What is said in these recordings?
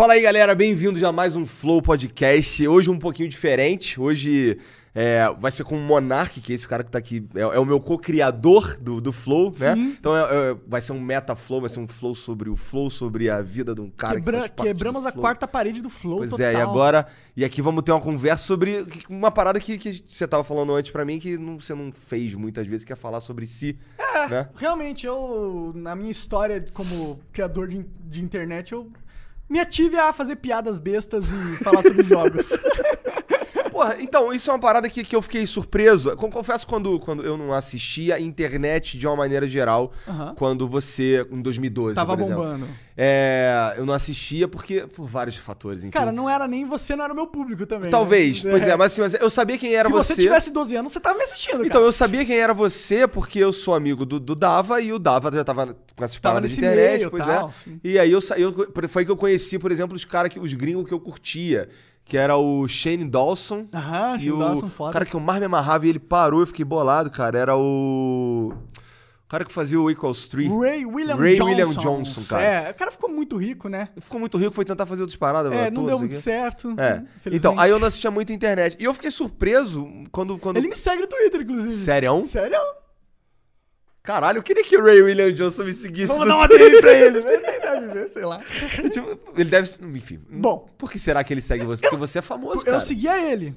Fala aí, galera, bem-vindos a mais um Flow Podcast. Hoje um pouquinho diferente. Hoje é, vai ser com o Monark, que é esse cara que tá aqui, é, é o meu co-criador do, do Flow, né? Então é- é- vai ser um meta-flow, vai ser um flow sobre o Flow, sobre a vida de um cara Quebra- que quebramos a quarta parede do Flow Pois total. é, e agora. E aqui vamos ter uma conversa sobre uma parada que, que você tava falando antes pra mim que não- você não fez muitas vezes, que é falar sobre si. É, né? realmente, eu, na minha história como criador de, de internet, eu me ative a fazer piadas bestas e falar sobre jogos. Porra, então, isso é uma parada que, que eu fiquei surpreso. Confesso quando, quando eu não assistia a internet de uma maneira geral, Aham. quando você, em 2012, Tava bombando. É, eu não assistia porque, por vários fatores, enfim. Cara, não era nem você, não era o meu público também. Talvez, né? pois é, mas assim, mas eu sabia quem era Se você. você tivesse 12 anos, você tava me assistindo, Então, cara. eu sabia quem era você porque eu sou amigo do, do Dava e o Dava já tava com essas Tava paradas de internet, meio, pois tal, é. sim. E aí eu, eu foi que eu conheci, por exemplo, os caras que os gringos que eu curtia, que era o Shane Dawson. Aham, Shane o Dawson, foda. cara que eu mais me amarrava e ele parou, eu fiquei bolado, cara. Era o. O cara que fazia o Equal Street. Ray William Ray Johnson. William Johnson, cara. É, o cara ficou muito rico, né? Ficou muito rico, foi tentar fazer outras paradas. É, não deu muito o quê. certo. É. infelizmente. Então, aí eu não assistia muito a internet. E eu fiquei surpreso quando. quando... Ele me segue no Twitter, inclusive. Sério? Sério? Caralho, eu queria que o Ray William Johnson me seguisse. Vamos no dar uma DM pra ele. Ele deve ver, sei lá. Tipo, ele deve. Enfim. Bom. Por que será que ele segue você? Porque você é famoso, cara. Eu seguia ele.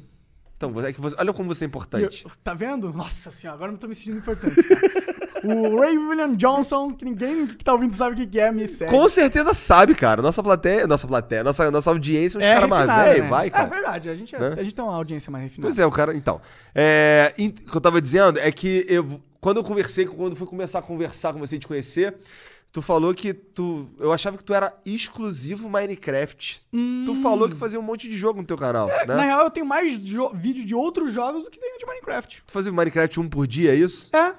Então, é que você- olha como você é importante. eu- tá vendo? Nossa senhora, agora eu tô me sentindo importante. o Ray William Johnson, que ninguém que tá ouvindo sabe o que é, me segue. Com certeza sabe, cara. Nossa plateia. Nossa plateia, nossa, nossa audiência, os é caras mais refinado, velho, né? vai, É cara. verdade, a gente, é- Né? a gente tem uma audiência mais refinada. Pois é, o cara. Então. É, o que eu tava dizendo é que eu, quando eu conversei, quando fui começar a conversar com você e te conhecer, tu falou que tu. Eu achava que tu era exclusivo Minecraft. Tu falou que fazia um monte de jogo no teu canal, né? Hum. Na real, eu tenho mais vídeo de outros jogos do que tenho de Minecraft. Tu fazia Minecraft um por dia, é isso? É.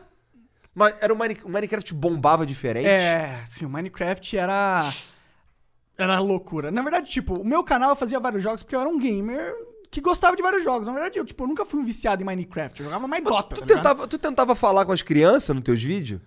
Mas era o, Mine- o Minecraft bombava diferente? É, sim, o Minecraft era. Era loucura. Na verdade, tipo, o meu canal eu fazia vários jogos porque eu era um gamer que gostava de vários jogos. Na verdade, eu, tipo, eu nunca fui um viciado em Minecraft. Eu jogava mais Dota. tu, tá tentava, tu tentava falar com as crianças nos teus vídeos?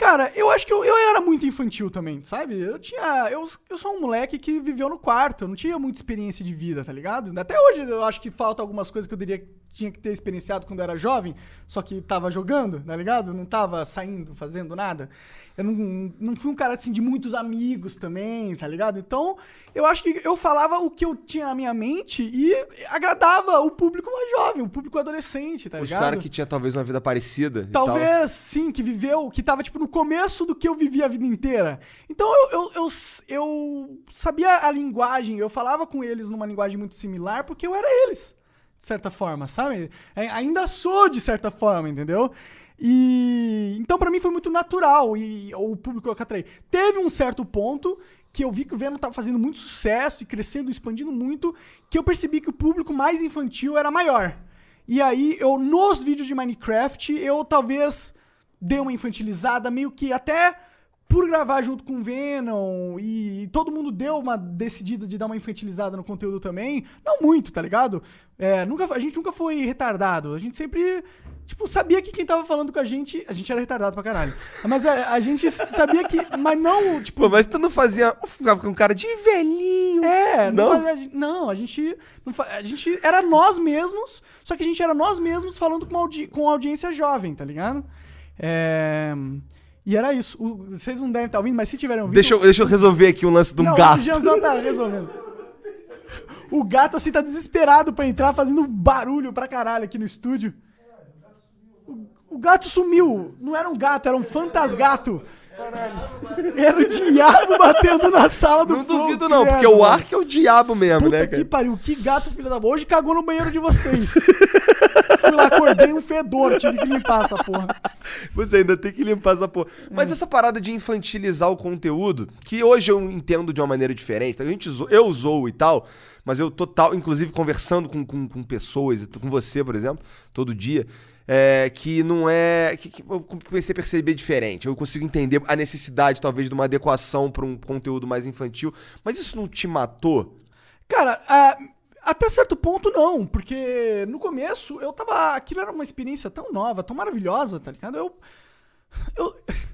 Cara, eu acho que eu, eu era muito infantil também, sabe? Eu tinha. Eu, eu sou um moleque que viveu no quarto, eu não tinha muita experiência de vida, tá ligado? Até hoje eu acho que falta algumas coisas que eu diria, tinha que ter experienciado quando eu era jovem, só que tava jogando, tá ligado? Não tava saindo, fazendo nada. Eu não, não fui um cara assim de muitos amigos também, tá ligado? Então, eu acho que eu falava o que eu tinha na minha mente e agradava o público mais jovem, o público adolescente, tá Os ligado? caras que tinham talvez uma vida parecida? tal. Talvez, sim, que viveu, que tava, tipo, no começo do que eu vivi a vida inteira. Então eu, eu, eu, eu sabia a linguagem, eu falava com eles numa linguagem muito similar, porque eu era eles, de certa forma, sabe? Ainda sou, de certa forma, entendeu? E então pra mim foi muito natural e o público que atraí. Teve um certo ponto que eu vi que o Venom tava fazendo muito sucesso e crescendo, expandindo muito, que eu percebi que o público mais infantil era maior. E aí, eu, nos vídeos de Minecraft, eu talvez dei uma infantilizada, meio que até por gravar junto com o Venom, e, todo mundo deu uma decidida de dar uma infantilizada no conteúdo também. Não muito, tá ligado? É, nunca, a gente nunca foi retardado. A gente sempre, tipo, sabia que quem tava falando com a gente. A gente era retardado pra caralho. Mas a, a gente sabia que. Mas não, tipo. Pô, mas tu não fazia. Ficava com um cara de velhinho. É, não, Não? fazia- a gente- não, a gente, não a gente era nós mesmos, só que a gente era nós mesmos falando com, audi com audiência jovem, tá ligado? É, e era isso. O- vocês não devem estar ouvindo, mas se tiverem ouvindo... Deixa eu, deixa eu resolver aqui um lance de um não, gato. o Janzão tá resolvendo. O gato, assim, tá desesperado pra entrar, fazendo barulho pra caralho aqui no estúdio. O, gato sumiu. Não era um gato, era um fantasgato. Era o diabo batendo na sala do Não duvido, não, credo, porque o mano. Ark é o diabo mesmo, Puta né, que cara? pariu, que gato filho da boa. Hoje cagou no banheiro de vocês. Fui lá, acordei um fedor, tive que limpar essa porra. Você ainda tem que limpar essa porra. Mas essa parada de infantilizar o conteúdo, que hoje eu entendo de uma maneira diferente. A gente, eu zoo e tal, mas eu total, inclusive conversando com, com, com pessoas, com você, por exemplo, todo dia, é, que não é. Que, que eu comecei a perceber diferente. Eu consigo entender a necessidade, talvez, de uma adequação para um conteúdo mais infantil. Mas isso não te matou? Cara, a- até certo ponto não, porque no começo eu tava. Aquilo era uma experiência tão nova, tão maravilhosa, tá ligado? Eu. Eu.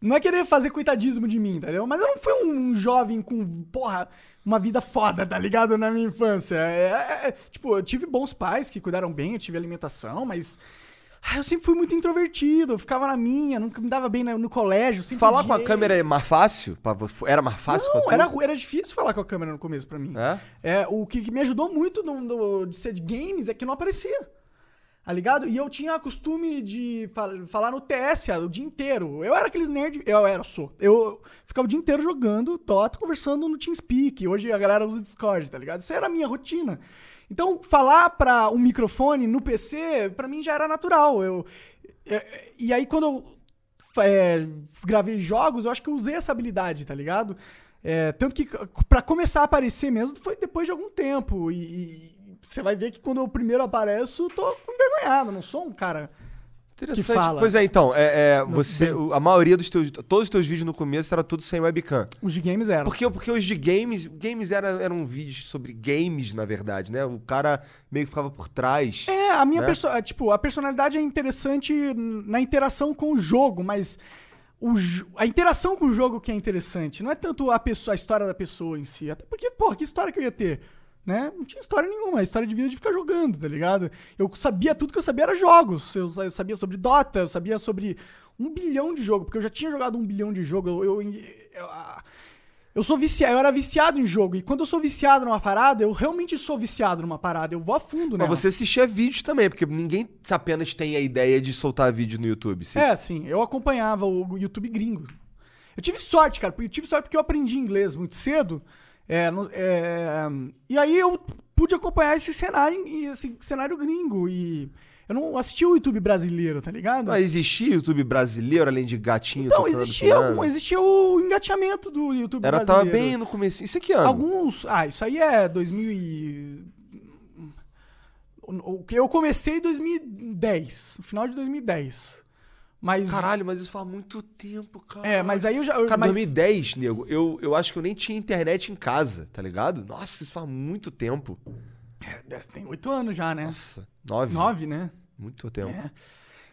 Não é querer fazer coitadismo de mim, entendeu? Mas eu não fui um jovem com, porra, uma vida foda, tá ligado? Na minha infância. É, é, é, tipo, eu tive bons pais que cuidaram bem, eu tive alimentação, mas. ah, Eu sempre fui muito introvertido, eu ficava na minha, nunca me dava bem no, no colégio. Falar com a câmera é mais fácil? Era mais fácil Não, era, era difícil falar com a câmera no começo pra mim. É? É, o que, que me ajudou muito no- no- de ser de games é que não aparecia. Tá ligado? E eu tinha costume de fal- falar no TS o dia inteiro. Eu era aqueles nerd. Eu era, sou. Eu ficava o dia inteiro jogando Dota, conversando no TeamSpeak. Hoje a galera usa Discord, tá ligado? Isso era a minha rotina. Então, falar pra um microfone no PC, pra mim já era natural. Eu, é, e aí, quando eu é, gravei jogos, eu acho que eu usei essa habilidade, tá ligado? É, tanto que pra começar a aparecer mesmo foi depois de algum tempo. E você vai ver que quando eu primeiro apareço, eu tô envergonhado, não sou um cara. Interessante. fala. Pois é, então, é, é, você, a maioria dos teus, todos os teus vídeos no começo era tudo sem webcam. Os de games eram. Porque, porque os de games, games era, eram vídeos sobre games, na verdade, né? O cara meio que ficava por trás. É, a minha né? perso é, tipo, a personalidade é interessante na interação com o jogo, mas o a interação com o jogo que é interessante. Não é tanto a, pessoa, a história da pessoa em si. Até porque, pô, que história que eu ia ter? Né? Não tinha história nenhuma. A história de vida é de ficar jogando, tá ligado? Eu sabia tudo que eu sabia era jogos. Eu, eu sabia sobre Dota, eu sabia sobre um bilhão de jogo, porque eu já tinha jogado um bilhão de jogo. Eu, eu, eu- eu sou viciado, eu era viciado em jogo. E quando eu sou viciado numa parada, eu realmente sou viciado numa parada. Eu vou a fundo, né? Mas você assistia vídeos também, porque ninguém apenas tem a ideia de soltar vídeo no YouTube. Você- É, sim. Eu acompanhava o YouTube gringo. Eu tive sorte, cara. Eu tive sorte porque eu aprendi inglês muito cedo. É, é, e aí eu pude acompanhar esse cenário, e esse cenário gringo. E eu não assisti o YouTube brasileiro, tá ligado? Mas existia YouTube brasileiro, além de gatinho tocando existia, um- existia o engateamento do YouTube Era, tava brasileiro. bem no começo. Isso aqui, ano? Alguns. Ah, isso aí é 2000 e. O que eu comecei em 2010, no final de 2010. Mas. Caralho, mas isso faz muito tempo, cara. É, mas aí eu já. eu- Cara, mas, 2010, nego, eu, eu acho que eu nem tinha internet em casa, tá ligado? Nossa, isso faz muito tempo. É, Tem oito anos já, né? Nossa, nove. Nove, né? Muito tempo. É.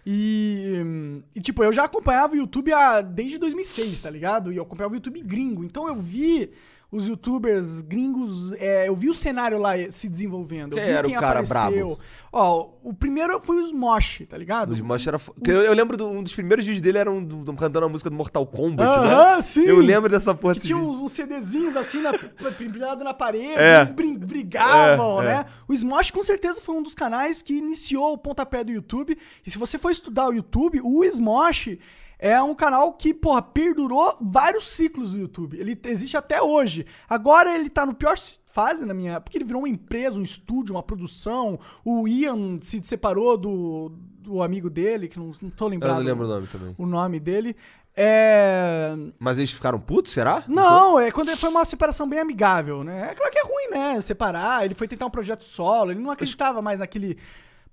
E, e, tipo, eu já acompanhava o YouTube há, desde 2006, tá ligado? E eu acompanhava o YouTube gringo. Então eu vi os youtubers gringos, é, eu vi o cenário lá se desenvolvendo. Eu Quem vi era o cara apareceu. Ó, o primeiro foi os Mosh, tá ligado? O Smosh era. fo- Eu, eu lembro de um dos primeiros vídeos dele era um, do- do- cantando a música do Mortal Kombat, Aham, né? sim. Eu lembro dessa porra Que tinha vídeo. uns, uns CDzinhos assim, na, pendurado na parede, É. eles brigavam, É, é. né? O Smosh com certeza foi um dos canais que iniciou o pontapé do YouTube. E se você for estudar o YouTube, o Smosh é um canal que, porra, perdurou vários ciclos do YouTube. Ele existe até hoje. Agora ele tá no pior fase na minha. Porque ele virou uma empresa, um estúdio, uma produção. O Ian se separou do, do amigo dele, que não, não tô Eu lembrado não lembro o nome também. o nome dele. É. Mas eles ficaram putos, será? Não, é quando foi uma separação bem amigável, né? É claro que é ruim, né? Separar. Ele foi tentar um projeto solo, ele não acreditava mais naquele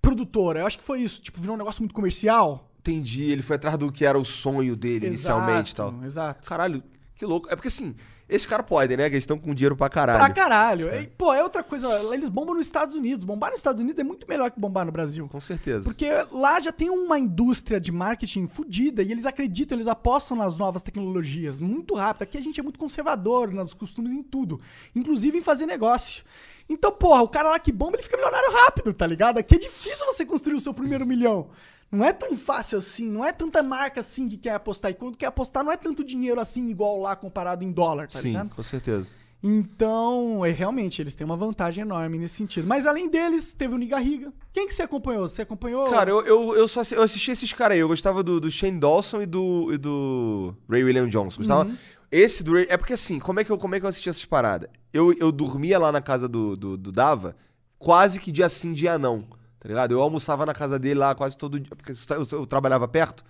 produtor. Eu acho que foi isso. Tipo, virou um negócio muito comercial. Entendi, ele foi atrás do que era o sonho dele inicialmente e tal. Exato. Caralho, que louco. É porque assim, esses caras podem, né? Que eles estão com dinheiro pra caralho. Pra caralho. E, pô, é outra coisa. Eles bombam nos Estados Unidos. Bombar nos Estados Unidos é muito melhor que bombar no Brasil. Com certeza. Porque lá já tem uma indústria de marketing fodida e eles acreditam, eles apostam nas novas tecnologias muito rápido. Aqui a gente é muito conservador nos costumes em tudo, inclusive em fazer negócio. Então, porra, o cara lá que bomba, ele fica milionário rápido, tá ligado? Aqui é difícil você construir o seu primeiro milhão. Não é tão fácil assim, não é tanta marca assim que quer apostar. E quando quer apostar, não é tanto dinheiro assim, igual lá comparado em dólar, tá Sim, ligado? com certeza. Então, é, realmente, eles têm uma vantagem enorme nesse sentido. Mas além deles, teve o Nigarriga. Quem que você acompanhou? Você acompanhou? Cara, eu, eu, eu só eu assisti esses caras aí. Eu gostava do, do Shane Dawson e do, e do Ray William Johnson. Gostava. Uhum. Esse do Ray. É porque assim, como é que eu, como é que eu assisti essas paradas? Eu, eu dormia lá na casa do, do, do Dava quase que dia sim, dia não. Tá ligado? Eu almoçava na casa dele lá quase todo dia. Porque eu, eu trabalhava perto.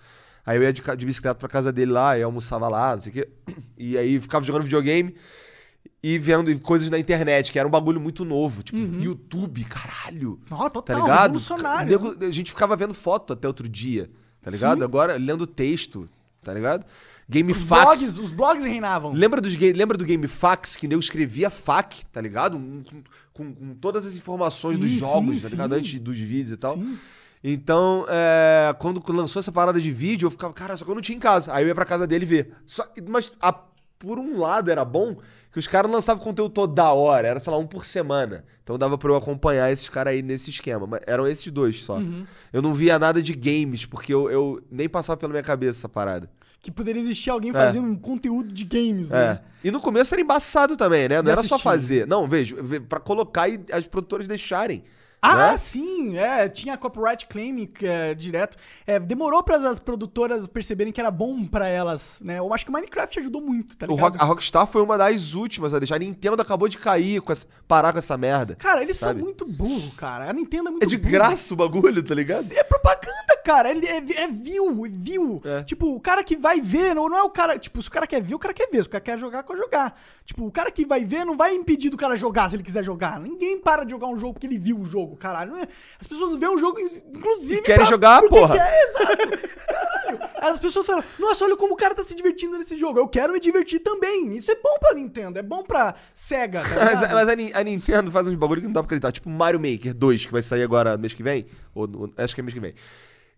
Aí eu ia de, de bicicleta pra casa dele lá, e almoçava lá, não sei o quê. E aí ficava jogando videogame e vendo coisas na internet, que era um bagulho muito novo. Tipo, YouTube, caralho. Tá total, ligado? revolucionário. Nego- A gente ficava vendo foto até outro dia, tá ligado? Sim. Agora lendo texto, tá ligado? Os GameFAQs. blogs, os blogs reinavam. Lembra, dos, lembra do GameFAQs que eu escrevia FAQ, tá ligado? Um- Com, com- com todas as informações Sim, dos jogos, sim, tá ligado? sim. Antes dos vídeos e tal. Então, é, quando lançou essa parada de vídeo, eu ficava, cara, só que eu não tinha em casa. Aí eu ia pra casa dele ver. Só, mas a- por um lado era bom que os caras lançavam conteúdo toda hora, era, sei lá, um por semana. Então dava pra eu acompanhar esses caras aí nesse esquema. Mas eram esses dois só. Uhum. Eu não via nada de games, porque eu, eu nem passava pela minha cabeça essa parada. Que poderia existir alguém É. fazendo um conteúdo de games, É. né? E no começo era embaçado também, né? Não era só assistir. fazer. Não, vejo, ve- pra colocar e as produtoras deixarem. Ah, né? sim, é, tinha copyright claim é, direto. É, demorou para as produtoras perceberem que era bom pra elas, né? Eu acho que o Minecraft ajudou muito, tá O ligado? Rock- a Rockstar foi uma das últimas a deixar. A Nintendo acabou de cair, com essa- parar com essa merda. Cara, eles sabe? são muito burro, cara. A Nintendo é muito É de burro. graça o bagulho, tá ligado? É propaganda, cara. Ele é, é view, é view. É. Tipo, o cara que vai ver, não, não é o cara. Tipo, se o cara quer ver, o cara quer ver. Se o cara quer jogar, quer jogar. Tipo, o cara que vai ver não vai impedir do cara jogar se ele quiser jogar. Ninguém para de jogar um jogo porque ele viu o jogo, caralho. Não é- As pessoas veem um jogo, inclusive. E querem jogar, porque porra. Quer, exato. Caralho. As pessoas falam, nossa, olha como o cara tá se divertindo nesse jogo. Eu quero me divertir também. Isso é bom pra Nintendo, é bom pra SEGA, tá Mas, mas a, a Nintendo faz uns bagulho que não dá pra acreditar. Tipo Mario Maker 2, que vai sair agora mês que vem. Ou, ou- acho que é mês que vem.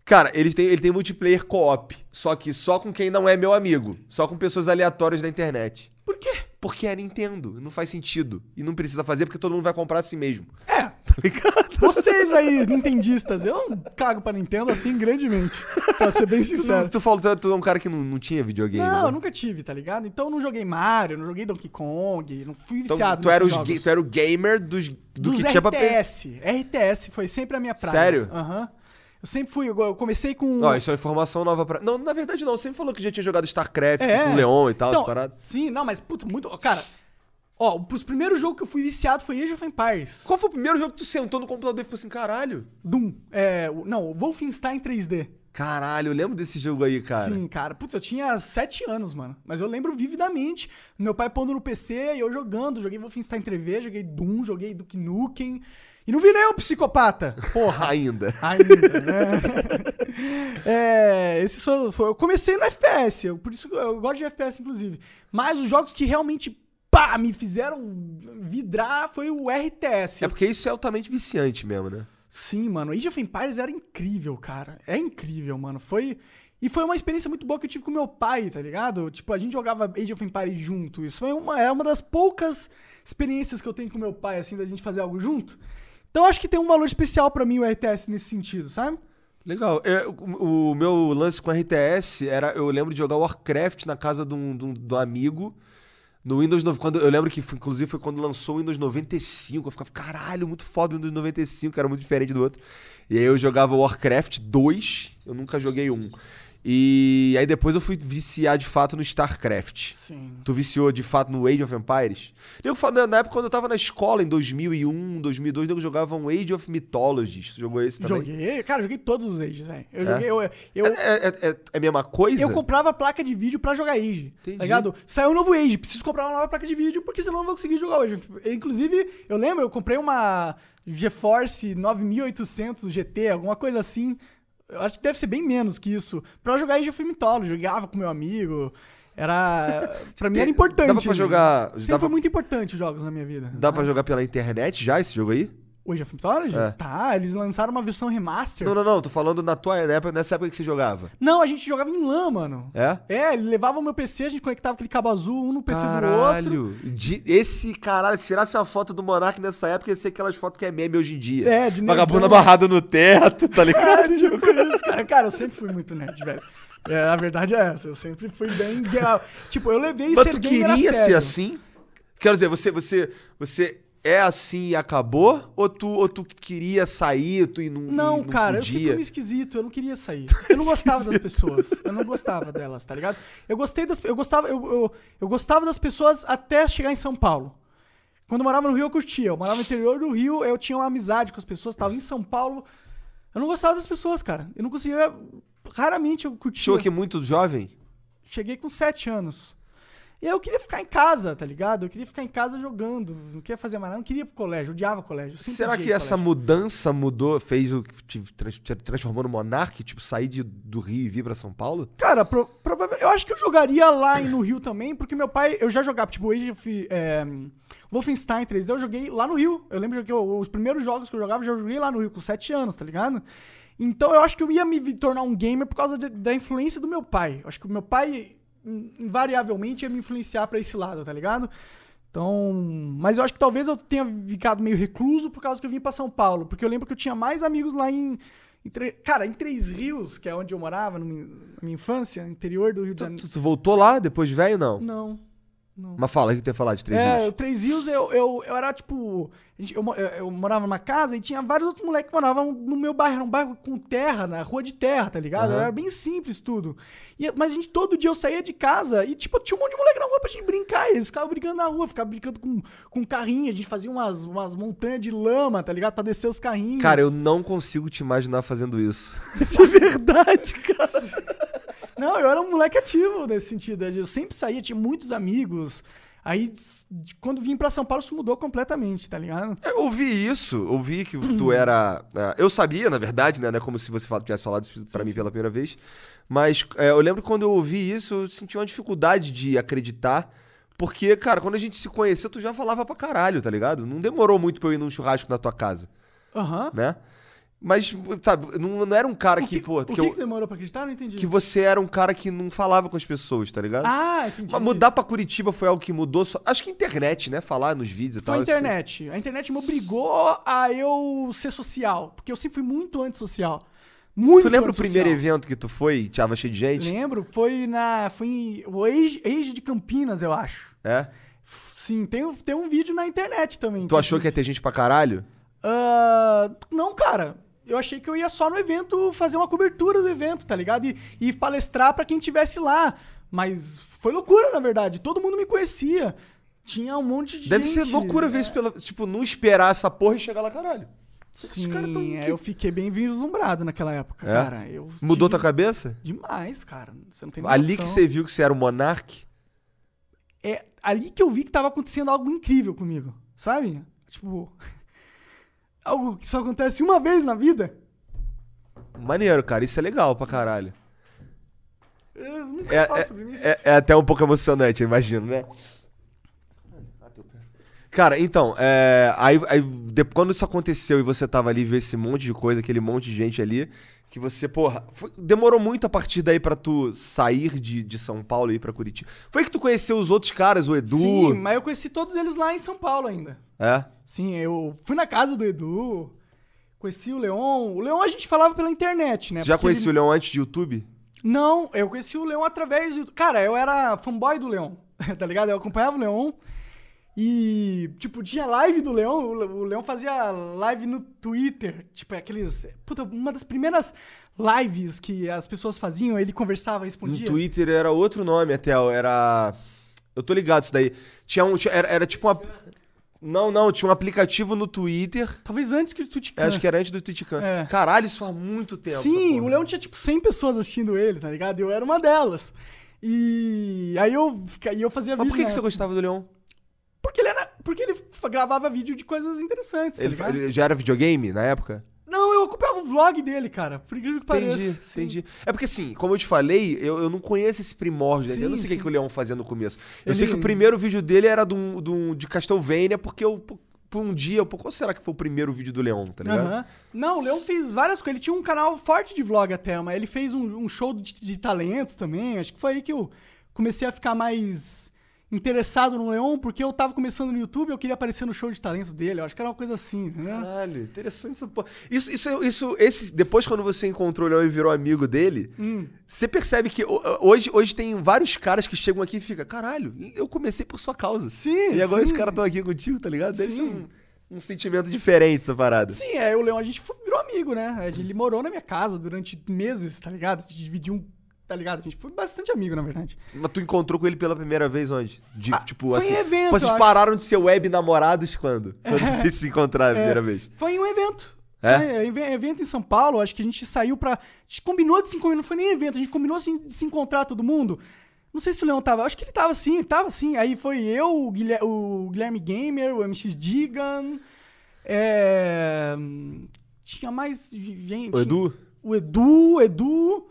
Cara, eles têm, ele tem multiplayer co-op. Só que só com quem não é meu amigo. Só com pessoas aleatórias da internet. Por quê? Porque é Nintendo. Não faz sentido. E não precisa fazer porque todo mundo vai comprar a si mesmo. É, Tá ligado? Vocês aí, nintendistas, eu cago pra Nintendo assim grandemente. Pra ser bem Tu, sincero. tu falou tu, tu é um cara que não, não tinha videogame. Não, né? eu nunca tive, tá ligado? Então eu não joguei Mario, não joguei Donkey Kong, não fui Então, viciado tu, era os tu era o gamer dos, do Dos que tinha pra. RTS. RTS foi sempre a minha praia. Sério? Aham. Eu sempre fui, eu comecei com... Ó, isso é uma informação nova pra. Não, na verdade não. Você sempre falou que já tinha jogado StarCraft É. com o Leon e tal, Então, essas paradas. Sim, não, mas puta, muito... Cara, ó, os primeiros jogos que eu fui viciado foi Age of Empires. Qual foi o primeiro jogo que tu sentou no computador e falou assim, caralho? Doom. É, não, Wolfenstein 3D. Caralho, eu lembro desse jogo aí, cara. Sim, cara. Putz, eu tinha 7 anos, mano. Mas eu lembro vividamente. Meu pai pondo no PC e eu jogando. Joguei Wolfenstein 3D, joguei Doom, joguei Duke Nukem. E não virei um psicopata. Porra. Ainda. Ainda, né? é, esse foi. Eu comecei no FPS, eu- por isso eu gosto de FPS, inclusive. Mas os jogos que realmente, pá, me fizeram vidrar foi o RTS. É porque isso é altamente viciante mesmo, né? Sim, mano. Age of Empires era incrível, cara. É incrível, mano. Foi. E foi uma experiência muito boa que eu tive com meu pai, tá ligado? Tipo, a gente jogava Age of Empires junto. Isso foi uma, é uma das poucas experiências que eu tenho com meu pai, assim, da gente fazer algo junto. Então acho que tem um valor especial pra mim o RTS nesse sentido, sabe? Legal. É, o, o meu lance com RTS era. Eu lembro de jogar Warcraft na casa de um, de um- de um amigo. No Windows 9. Quando, eu lembro que, foi- inclusive, foi quando lançou o Windows 95. Eu ficava, caralho, muito foda o Windows 95, que era muito diferente do outro. E aí eu jogava Warcraft 2. Eu nunca joguei um. E aí depois eu fui viciar de fato no StarCraft. Sim. Tu viciou de fato no Age of Empires? Eu falo, na época quando eu tava na escola, em 2001, 2002, eu jogava um Age of Mythologies. Tu jogou esse também? Joguei, cara, joguei todos os Ages, velho. Eu É? joguei, eu, eu, É, é, é- é a mesma coisa? eu comprava placa de vídeo pra jogar Age. Entendi. Tá ligado? Saiu um novo Age, preciso comprar uma nova placa de vídeo, porque senão eu não vou conseguir jogar hoje. Inclusive, eu lembro, eu comprei uma GeForce 9800 GT, alguma coisa assim. Eu acho que deve ser bem menos que isso. Pra jogar Age of Mythology, jogava com meu amigo. Era. Pra mim era importante. Dava pra jogar- Sempre dava- foi muito importante os jogos na minha vida. Dá pra jogar pela internet já esse jogo aí? O Age of Mythology? É. Tá, eles lançaram uma versão remaster. Não, não, não. Tô falando na tua época, nessa época que você jogava. Não, a gente jogava em LAN, mano. É? É, ele levava o meu PC, a gente conectava aquele cabo azul, um no PC do outro. Caralho. De- esse caralho, se tirasse uma foto do Monark nessa época, ia ser aquelas fotos que é meme hoje em dia. É, de Vagabundo nerdão. amarrado no teto, tá ligado? É, tipo isso, cara. Cara, eu sempre fui muito nerd, velho. É, a verdade é essa, eu sempre fui bem... Tipo, eu levei Mas ser tu queria ser assim? Quero dizer, você, você, você é assim e acabou? Ou tu, ou tu queria sair, tu e não Não, e não cara, eu sempre podia? fui meio esquisito, eu não queria sair. Eu não gostava das pessoas, eu não gostava delas, tá ligado? Eu gostei das... Eu gostava, eu, eu, eu gostava das pessoas até chegar em São Paulo. Quando eu morava no Rio, eu curtia. Eu morava no interior do Rio, eu tinha uma amizade com as pessoas, tava em São Paulo. Eu não gostava das pessoas, cara. Eu não conseguia... Raramente eu curtia. Chegou aqui muito jovem? Cheguei com 7 anos. E aí eu queria ficar em casa, tá ligado? Eu queria ficar em casa jogando, não queria fazer mais nada, não queria ir pro colégio, odiava colégio. Será que essa colégio. mudança mudou, fez o trans- te transformou no Monark, tipo, sair de, do Rio e vir pra São Paulo? Cara, pro, eu acho que eu jogaria lá e no Rio também, porque meu pai, eu já jogava, tipo, Age of, é, Wolfenstein 3D, eu joguei lá no Rio. Eu lembro que eu- os primeiros jogos que eu jogava, eu já joguei lá no Rio, com 7 anos, tá ligado? Então eu acho que eu ia me tornar um gamer por causa de- da influência do meu pai. Eu acho que o meu pai, invariavelmente, ia me influenciar pra esse lado, tá ligado? Então. Mas eu acho que talvez eu tenha ficado meio recluso por causa que eu vim pra São Paulo. Porque eu lembro que eu tinha mais amigos lá em. em Tre- Cara, em Três Rios, que é onde eu morava na minha infância, interior do Rio de Janeiro. tu- tu voltou lá depois de velho, não? Não. Não. Mas fala, o que tu ia falar de três É, dias? o Três Rios eu, eu, eu era tipo. Eu, eu- eu morava numa casa e tinha vários outros moleques que moravam no meu bairro. Era um bairro com terra, na rua de terra, tá ligado? Aham. Era bem simples tudo. E- mas a gente, todo dia eu saía de casa e, tipo, tinha um monte de moleque na rua pra gente brincar. Eles ficavam brincando na rua, ficavam brincando com, com carrinho. A gente fazia umas, umas montanhas de lama, tá ligado? Pra descer os carrinhos. Cara, eu não consigo te imaginar fazendo isso. De verdade, cara. Não, eu era um moleque ativo nesse sentido. Eu sempre saía, tinha muitos amigos. Aí, quando vim pra São Paulo, isso mudou completamente, tá ligado? Eu ouvi isso, ouvi que tu era. é, eu sabia, na verdade, né? É como se você tivesse falado isso pra mim pela primeira vez. Mas é, eu lembro que quando eu ouvi isso, eu senti uma dificuldade de acreditar. Porque, cara, quando a gente se conheceu, tu já falava pra caralho, tá ligado? Não demorou muito pra eu ir num churrasco na tua casa, Aham. né? Mas, sabe, não, não era um cara O que, pô, o que, que, eu- que demorou pra acreditar? Não entendi. que você era um cara que não falava com as pessoas, tá ligado? Ah, entendi. Mas mudar pra Curitiba foi algo que mudou. Só... Acho que internet, né? Falar nos vídeos e Foi tal. internet. A internet me obrigou a eu ser social. Porque eu sempre fui muito antissocial. Muito Tu lembra o primeiro evento que tu foi tava cheio de gente? Lembro, foi na. Foi em. O Age, Age de Campinas, eu acho. É? Sim, tem, um- tem um vídeo na internet também. Tu achou que ia ter gente pra caralho? Ah, não, cara. Eu achei que eu ia só no evento fazer uma cobertura do evento, tá ligado? E, e palestrar pra quem tivesse lá. Mas foi loucura, na verdade. Todo mundo me conhecia. Tinha um monte de Deve gente. ser loucura ver É. isso pela. Tipo, não esperar essa porra e chegar lá, caralho. Sim, tão é, eu fiquei bem vislumbrado naquela época, É? cara. Eu Mudou tua tive- cabeça? Demais, cara. Você não tem Ali noção. que você viu que você era o monarque? É ali que eu vi que tava acontecendo algo incrível comigo, sabe? Tipo... algo que só acontece uma vez na vida. Maneiro, cara. Isso é legal pra caralho. Eu nunca É, falo é, sobre isso. é- é até um pouco emocionante, eu imagino, né? Cara, então, é, aí, aí de- quando isso aconteceu e você tava ali viu esse monte de coisa, aquele monte de gente ali, que você, porra, foi- demorou muito a partir daí pra tu sair de, de São Paulo e ir pra Curitiba. Foi que tu conheceu os outros caras, o Edu? Sim, mas eu conheci todos eles lá em São Paulo ainda. É? Sim, eu fui na casa do Edu, conheci o Leon. O Leon a gente falava pela internet, né? Você já conhecia ele- o Leon antes de YouTube? Não, eu conheci o Leon através do. Cara, eu era fanboy do Leon, tá ligado? Eu acompanhava o Leon e, tipo, tinha live do Leon. O Le- O Leon fazia live no Twitter, tipo, aqueles. Puta, uma das primeiras lives que as pessoas faziam, ele conversava, No respondia. Twitter era outro nome até, era... Eu tô ligado isso daí. Tinha um, era, era tipo uma... Não, não, tinha um aplicativo no Twitter... Talvez antes que o Twitch Eu acho que era antes do Twitchcam. É. Caralho, isso faz muito tempo. Sim, o Leon tinha tipo 100 pessoas assistindo ele, tá ligado? E eu era uma delas. E aí eu, e eu fazia Mas vídeo. por que, na que você gostava do Leon? Porque ele era. Porque ele gravava vídeo de coisas interessantes, tá Ele, ligado? ele já era videogame na época? Não, eu acompanhava o vlog dele, cara. Por incrível que pareça. Entendi, Sim. entendi. É porque assim, como eu te falei, eu, eu não conheço esse primórdio dele. Eu não sei o que, que o Leon fazia no começo. Eu Ele- sei que o primeiro vídeo dele era de, um, de, um- de Castlevania, porque eu, por por um dia, eu- qual será que foi o primeiro vídeo do Leon, tá ligado? Aham. Não, o Leon fez várias coisas. Ele tinha um canal forte de vlog até, mas ele fez um, um show de, de talentos também. Acho que foi aí que eu comecei a ficar mais interessado no Leon, porque eu tava começando no YouTube eu queria aparecer no show de talento dele. Eu acho que era uma coisa assim, né? Caralho, interessante essa porra. Isso, isso, isso, esse, depois quando você encontrou o Leon e virou amigo dele, Hum. você percebe que ho- hoje, hoje tem vários caras que chegam aqui e ficam, caralho, eu comecei por sua causa. Sim, E agora sim. esses caras estão aqui contigo, tá ligado? Deve ser Sim. um, um sentimento diferente essa parada. Sim, é, o Leon, a gente virou amigo, né? Ele morou na minha casa durante meses, tá ligado? A gente dividiu um, tá ligado? A gente foi bastante amigo, na verdade. Mas tu encontrou com ele pela primeira vez onde? De, Ah, tipo, foi assim. em evento, Vocês acho. pararam de ser web namorados quando? Quando vocês se encontraram a primeira vez? Foi em um evento. É? Eve- evento em São Paulo, acho que a gente saiu pra. A gente combinou de se encontrar, não foi nem evento, a gente combinou assim, de se encontrar todo mundo. Não sei se o Leão tava, acho que ele tava sim, tava sim. Aí foi eu, o Guilherme, o Guilherme Gamer, o MX Digan, é... tinha mais gente. O Edu? O Edu, o Edu.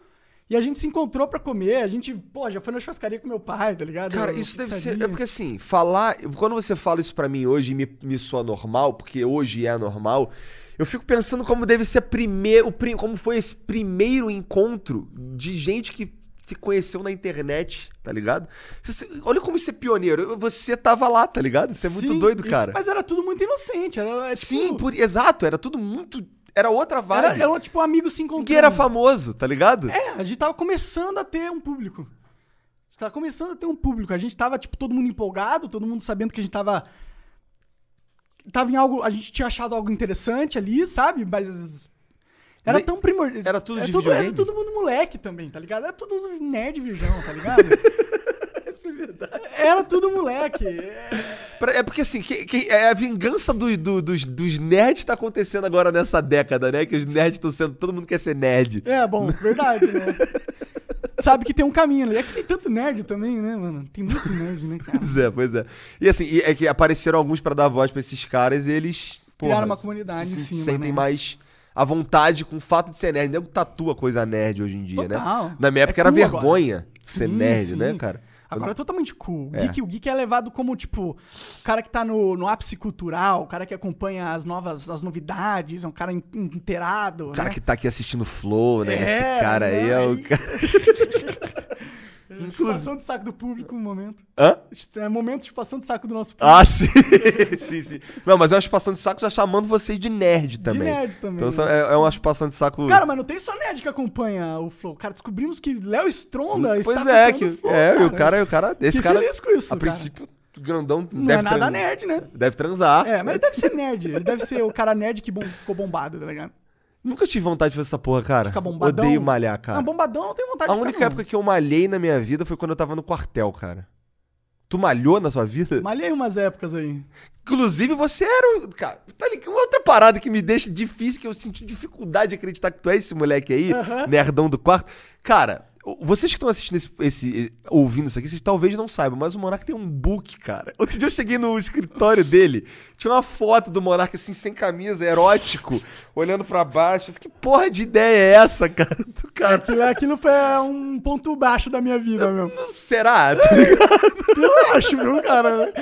E a gente se encontrou pra comer, a gente, pô, já foi na churrascaria com meu pai, tá ligado? Cara, Eu- isso deve ser. É porque assim, falar. Quando você fala isso pra mim hoje e me, me soa normal, porque hoje é normal, Eu fico pensando como deve ser primeiro, como foi esse primeiro encontro de gente que se conheceu na internet, tá ligado? Você- olha como isso é pioneiro. Você tava lá, tá ligado? Isso é muito Sim, doido, cara. Mas era tudo muito inocente. Era, é, tipo, Sim, por, exato, era tudo muito. Era outra Era, vibe. era tipo amigos se encontrando. Ninguém era famoso, tá ligado? É, a gente tava começando a ter um público. A gente tava começando a ter um público. A gente tava, tipo, todo mundo empolgado, todo mundo sabendo que a gente tava. Tava em algo. A gente tinha achado algo interessante ali, sabe? Mas. Era tão primordial. era tudo de todo, Era todo mundo moleque também, tá ligado? Era tudo nerd virgão, tá ligado? É verdade. Era tudo moleque. É, É porque assim, que- que- é a vingança do- do- dos, dos nerds tá acontecendo agora nessa década, né? Que os nerds estão sendo. Todo mundo quer ser nerd. É, bom, verdade, né? Sabe que tem um caminho ali. É que tem tanto nerd também, né, mano? Tem muito nerd, né, cara? Pois é, pois é. E assim, e é que apareceram alguns pra dar voz pra esses caras e eles. Criaram uma comunidade se, em se cima, sentem né? mais à vontade com o fato de ser nerd. Nego tatua coisa nerd hoje em dia, Total. né? Na minha época É era cool agora. vergonha ser Sim, nerd, sim. né, cara? Agora é totalmente cool. O É. geek, o geek é levado como, tipo, o cara que tá no, no ápice cultural, o cara que acompanha as novas, as novidades, é um cara in- inteirado. O cara né? que tá aqui assistindo Flow, né? É, Esse cara aí é o cara. Chupação de saco do público no momento. Hã? É momento de chupação de saco do nosso público. Ah, sim. sim, sim. Não, mas é uma chupação de saco já chamando vocês de nerd também. nerd também, Então né? é, é uma chupação de saco. Cara, mas não tem só nerd que acompanha o Flow. Cara, descobrimos que Léo Stronda está pois é, que, o Flow, é, e o cara, o cara, esse Fiquei cara, feliz com isso, a cara. princípio, grandão Não deve é nada nerd, né? Deve transar. É, mas ele deve ser nerd. Ele deve ser o cara nerd que bom- ficou bombado, tá ligado? Nunca tive vontade de fazer essa porra, cara. Ficar bombadão. Odeio malhar, cara. Não, bombadão não tem vontade a de ficar, única não. época que eu malhei na minha vida foi quando eu tava no quartel, cara. Tu malhou na sua vida? Malhei umas épocas aí. Inclusive, você era o. Cara, tá ligado? Outra parada que me deixa difícil, que eu senti dificuldade de acreditar que tu é esse moleque aí, nerdão do quarto. Cara, vocês que estão assistindo esse, esse- ouvindo isso aqui, vocês talvez não saibam, mas o Monark tem um book, cara. Outro dia eu cheguei no escritório dele, tinha uma foto do Monark assim, sem camisa, erótico, olhando pra baixo. Que porra de ideia é essa, cara? Do cara. Aquilo, aquilo foi um ponto baixo da minha vida, meu. Será? Tá? Eu acho, viu, cara?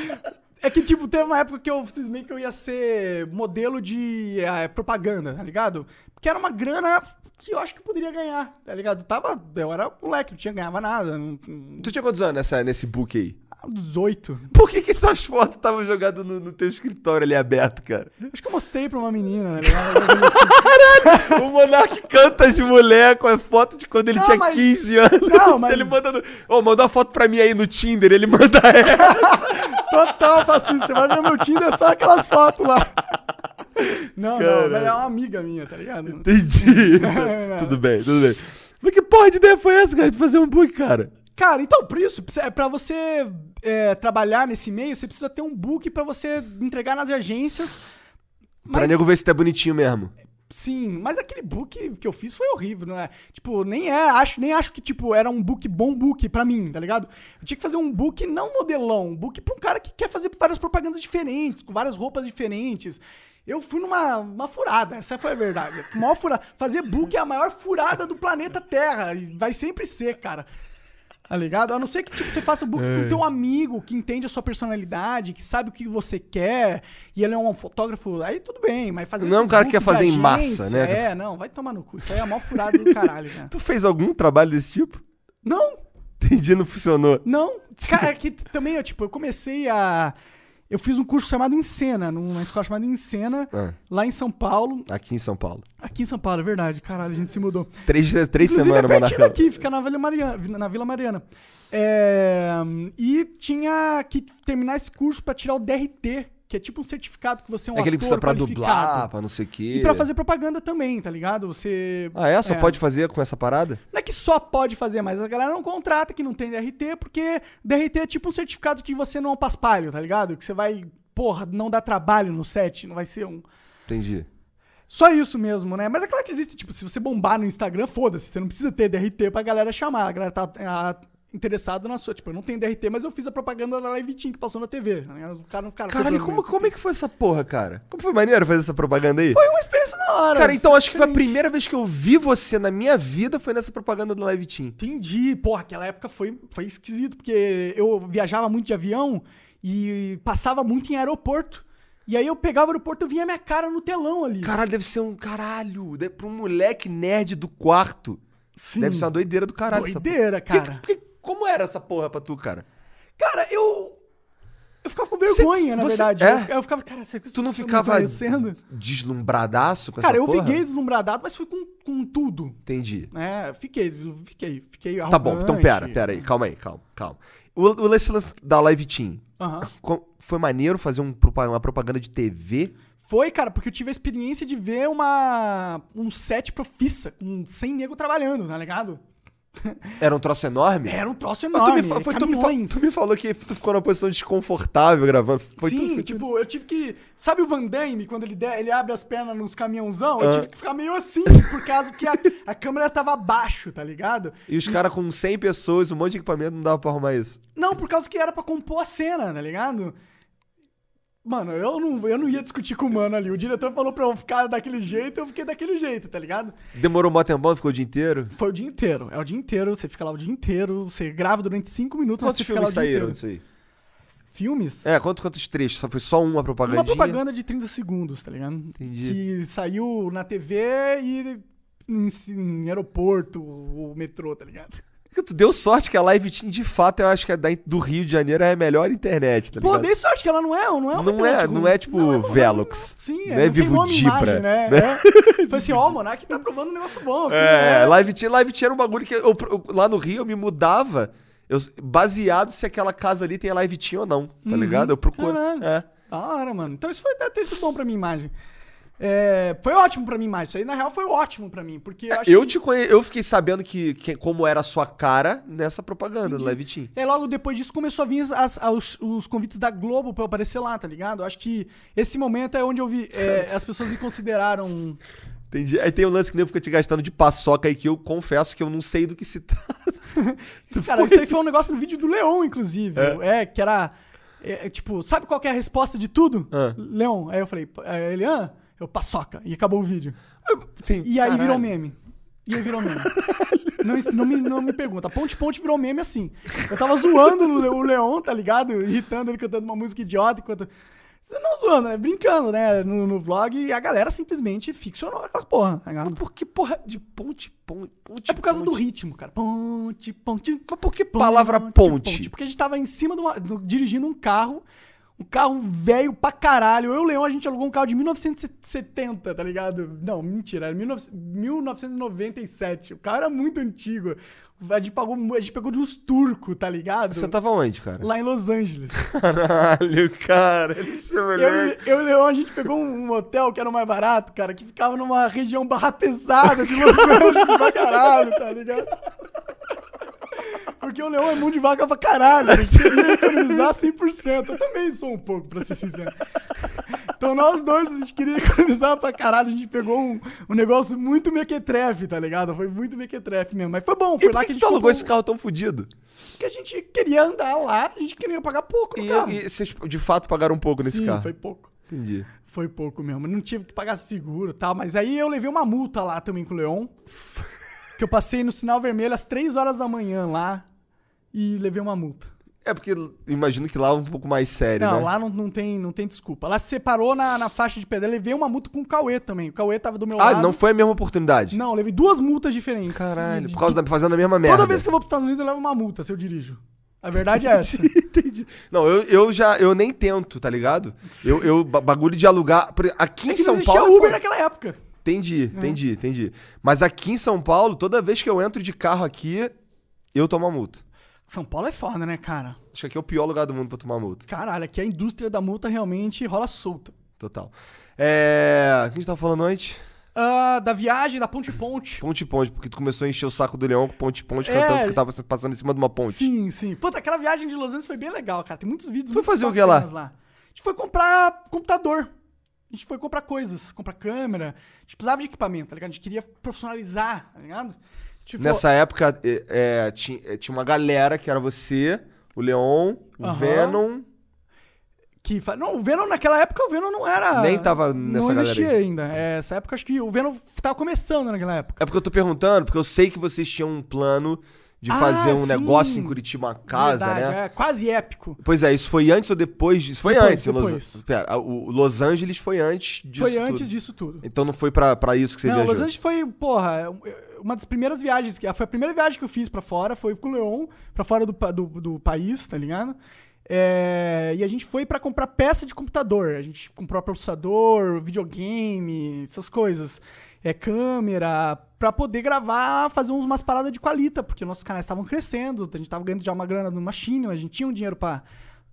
É que, tipo, teve uma época que eu cismei que eu ia ser modelo de eh, propaganda, tá ligado? Porque era uma grana que eu acho que poderia ganhar, tá ligado? Tava, eu era moleque, não tinha ganhava nada. Não, não, Tu tinha quantos anos nessa, nesse book aí? 18. Por que, que essas fotos estavam jogadas no, no teu escritório ali aberto, cara? Acho que eu mostrei pra uma menina, tá ligado? O Monark canta as mulher com a foto de quando ele Não, tinha mas- 15 anos. Não, mas- ele manda no... Ô, manda uma foto pra mim aí no Tinder, ele manda ela. Total, faço isso. Você vai ver meu Tinder, é só aquelas fotos lá. Não, não, Caralho. mas é uma amiga minha, tá ligado? Entendi. Não. tudo bem, tudo bem. Mas que porra de ideia foi essa, cara, de fazer um book, cara? Cara, então, por isso, pra você é, trabalhar nesse meio, você precisa ter um book pra você entregar nas agências. Pra nego ver se tá bonitinho mesmo. Sim, mas aquele book que eu fiz foi horrível, não é? Tipo, nem é, acho, nem acho que tipo era um book bom book pra mim, tá ligado? Eu tinha que fazer um book não modelão, um book pra um cara que quer fazer várias propagandas diferentes, com várias roupas diferentes. Eu fui numa uma furada, essa foi a verdade. Maior furada. Fazer book é a maior furada do planeta Terra, e vai sempre ser, cara. Tá ligado? A não ser que tipo, você faça o book com teu amigo, que entende a sua personalidade, que sabe o que você quer, e ele é um fotógrafo, aí tudo bem, mas fazer Não é um cara que quer fazer em massa, né? É, não, vai tomar no cu. Isso aí é a maior furada do caralho, cara. Tu fez algum trabalho desse tipo? Não, Entendi, não funcionou. não. Cara, que também, eu, tipo, eu comecei a. Eu fiz um curso chamado Encena, numa escola chamada Encena, Ah. lá em São Paulo. Aqui em São Paulo. Aqui em São Paulo, é verdade, caralho, a gente se mudou. Três, três Inclusive, semanas, é pertinho daqui, fica na Vila Mariana. Na Vila Mariana. É, e tinha que terminar esse curso pra tirar o DRT, que é tipo um certificado que você é um É que ele precisa pra qualificado. dublar, pra não sei o quê. E pra fazer propaganda também, tá ligado? Você. Ah, é? Só pode fazer com essa parada? Não é que só pode fazer, mas a galera não contrata que não tem DRT, porque DRT é tipo um certificado que você não é um paspalho, tá ligado? Que você vai, porra, não dá trabalho no set, não vai ser um. Entendi. Só isso mesmo, né? Mas é claro que existe, tipo, se você bombar no Instagram, foda-se, você não precisa ter DRT pra galera chamar. A galera tá ah, interessada na sua. Tipo, eu não tenho DRT, mas eu fiz a propaganda da Live Team que passou na TV. né? Os caras não ficaram. Caralho, como, como é que foi essa porra, cara? Como foi maneiro fazer essa propaganda aí? Foi uma experiência da hora. Cara, então acho que foi a primeira vez que eu vi você na minha vida foi nessa propaganda do Live Team. Entendi. Porra, aquela época foi, foi esquisito, porque eu viajava muito de avião e passava muito em aeroporto. E aí eu pegava o aeroporto e vinha minha cara no telão ali. Caralho, deve ser um caralho. Deve, pra um moleque nerd do quarto. Sim. Deve ser uma doideira do caralho. essa Doideira, porra. cara. Que- que- como era essa porra pra tu, cara? Cara, eu. Eu ficava com vergonha, na você- verdade. é? Eu, ficava- eu ficava, cara, você Tu não tá ficava deslumbradaço com Cara, essa eu porra? fiquei deslumbrado, mas fui com, com tudo. Entendi. É, fiquei, fiquei, fiquei Tá bom, então pera, arrogante. pera aí. Calma aí, calma, calma. O, o lance lance da Live Team. Aham. co- Foi maneiro fazer um propa- uma propaganda de TV? Foi, cara, porque eu tive a experiência de ver uma um set profissa, com 100 nego trabalhando, tá ligado? Era um troço enorme? Era um troço Mas tu enorme, me, foi- tu, me tu me falou que tu ficou numa posição desconfortável gravando. Foi Sim, tu- tipo, eu tive que. Sabe o Van Damme, quando ele, der- ele abre as pernas nos caminhãozão? Eu Ah. tive que ficar meio assim, por causa que a, a câmera tava abaixo, tá ligado? E os caras com 100 pessoas, um monte de equipamento, não dava pra arrumar isso. Não, por causa que era pra compor a cena, tá ligado? Mano, eu não, eu não ia discutir com o mano ali. O diretor falou pra eu ficar daquele jeito, eu fiquei daquele jeito, tá ligado? Demorou mó tempão, ficou o dia inteiro? Foi o dia inteiro. É o dia inteiro, você fica lá o dia inteiro, você grava durante cinco minutos, Quantos você fica lá filmes o dia saíram inteiro. disso aí? Filmes? É, quantos, quantos trechos? Só foi só uma propaganda? Uma propaganda de 30 segundos, tá ligado? Entendi. Que saiu na TV e em, em aeroporto, o metrô, tá ligado? Tu deu sorte que a Live Team, de fato, eu acho que a da- do Rio de Janeiro é a melhor internet, tá Pô, ligado? dei sorte que ela não é, não é uma Não é, não é tipo Não, é- Velox. Sim, Não é, é não Vivo Dibra, né? né? É. Foi assim, ó, o Monark tá provando um negócio bom. aqui, É, né? Live Team, Live Team era um bagulho que eu, eu- lá no Rio eu me mudava eu, baseado se aquela casa ali tem a Live Team ou não, tá ligado? Eu procuro. Caralho. É. Da hora, mano. Então isso foi deve ter sido bom pra minha imagem. É, foi ótimo pra minha imagem. Isso aí, na real, foi ótimo pra mim. Porque eu acho Eu que... te conhe... eu fiquei sabendo que, que- como era a sua cara nessa propaganda do Live Team. Aí, logo depois disso começou a vir as- as- os, os convites da Globo pra eu aparecer lá, tá ligado? Eu acho que esse momento é onde eu vi. é, as pessoas me consideraram. Entendi. Aí tem o lance que nem fica te gastando de paçoca aí que eu confesso que eu não sei do que se trata. Cara, isso aí foi um negócio no vídeo do Leon, inclusive. É, que era. é, é, tipo, sabe qual que é a resposta de tudo? Ah. Leon. Aí eu falei, aí ele, ah, eu paçoca. E acabou o vídeo. Tem- E aí Caralho. virou meme. E aí virou meme. não, não, me, não me pergunta. Ponte Ponte virou meme assim. Eu tava zoando o Le- o Leon, tá ligado? Irritando ele cantando uma música idiota enquanto. Não zoando, né? Brincando, né? No, no vlog. E a galera simplesmente ficcionou aquela porra, tá? Mas por que porra de ponte, ponte, ponte É por causa do ponte? ritmo, cara. Ponte, ponte. Mas por que palavra ponte? Porque a gente tava em cima de uma, do- dirigindo um carro. Um carro velho pra caralho. Eu e o Leão, a gente alugou um carro de 1970, tá ligado? Não, mentira, era 19 1997. O carro era muito antigo. A gente, pagou, a gente pegou de uns turcos, tá ligado? Você tava onde, cara? Lá em Los Angeles. Caralho, cara. Esse Eu, moleque. eu e o Leão, a gente pegou um, um hotel que era o mais barato, cara, que ficava numa região barra pesada de Los Angeles pra caralho, tá ligado? Porque o Leão é mão de vaca pra caralho. Ele queria economizar 100%. Eu também sou um pouco, pra ser sincero. Então nós dois, a gente queria economizar pra caralho. A gente pegou um, um negócio muito mequetrefe, tá ligado? Foi muito mequetrefe mesmo. Mas foi bom, E foi por lá que que a gente alugou esse carro tão fudido? Porque a gente queria andar lá, a gente queria pagar pouco no E, carro. e vocês de fato pagaram um pouco nesse Sim, carro? foi pouco. Entendi. Foi pouco mesmo. Não tive que pagar seguro e tal. Mas aí eu levei uma multa lá também com o Leon. Que eu passei no sinal vermelho às 3 horas da manhã lá. E levei uma multa. É porque imagino que lá é um pouco mais sério, não, né? lá não, não, tem, não tem desculpa. Lá se separou na, na faixa de pedra. Levei uma multa com o Cauê também. O Cauê tava do meu Ah, lado. não foi a mesma oportunidade? Não, levei duas multas diferentes. Caralho, De- por causa da fazendo a mesma merda. Toda vez que eu vou pros Estados Unidos, eu levo uma multa se eu dirijo. A verdade é essa. Entendi. Não, eu, eu já eu nem tento, tá ligado? Eu, eu ba- bagulho de alugar. Aqui É em não São existia Paulo. é Uber foi- naquela época. Entendi, entendi, entendi. Mas aqui em São Paulo, toda vez que eu entro de carro aqui, eu tomo a multa. São Paulo é foda, né, cara? Acho que aqui é o pior lugar do mundo pra tomar multa. Caralho, aqui a indústria da multa realmente rola solta. Total. É. O que a gente tava falando antes? Ah, da viagem, da ponte ponte. Ponte Ponte, porque tu começou a encher o saco do leão com Ponte Ponte, É. cantando que tava passando em cima de uma ponte. Sim, sim. Puta, aquela viagem de Los Angeles foi bem legal, cara. Tem muitos vídeos Foi muito fazer o que lá? bacanas A gente foi comprar computador. A gente foi comprar coisas, comprar câmera. A gente precisava de equipamento, tá ligado? A gente queria profissionalizar, tá ligado? Tipo, Nessa época, é, é, tinha, é, tinha uma galera que era você, o Leon, o Aham. Venom. Que. Não, o Venom naquela época o Venom não era. Nem tava nessa Não galera existia aí. ainda. É, essa época acho que o Venom tava começando naquela época. É porque eu tô perguntando, porque eu sei que vocês tinham um plano de Ah, fazer um sim. negócio em Curitiba, uma casa, Verdade, né? É, quase épico. Pois é, isso foi antes ou depois? Isso foi Depois, antes. em Los- depois. Pera, o Los Angeles foi antes disso foi tudo. antes disso tudo. Então não foi pra, pra isso que você não, viajou. Los Angeles foi, porra, uma das primeiras viagens, que foi a primeira viagem que eu fiz pra fora, foi com o Leon, pra fora do, do, do país, tá ligado? É, e a gente foi pra comprar peça de computador. A gente comprou processador, videogame, essas coisas. É, câmera, pra poder gravar, fazer umas paradas de qualita, porque nossos canais estavam crescendo, a gente tava ganhando já uma grana no Machine, a gente tinha um dinheiro pra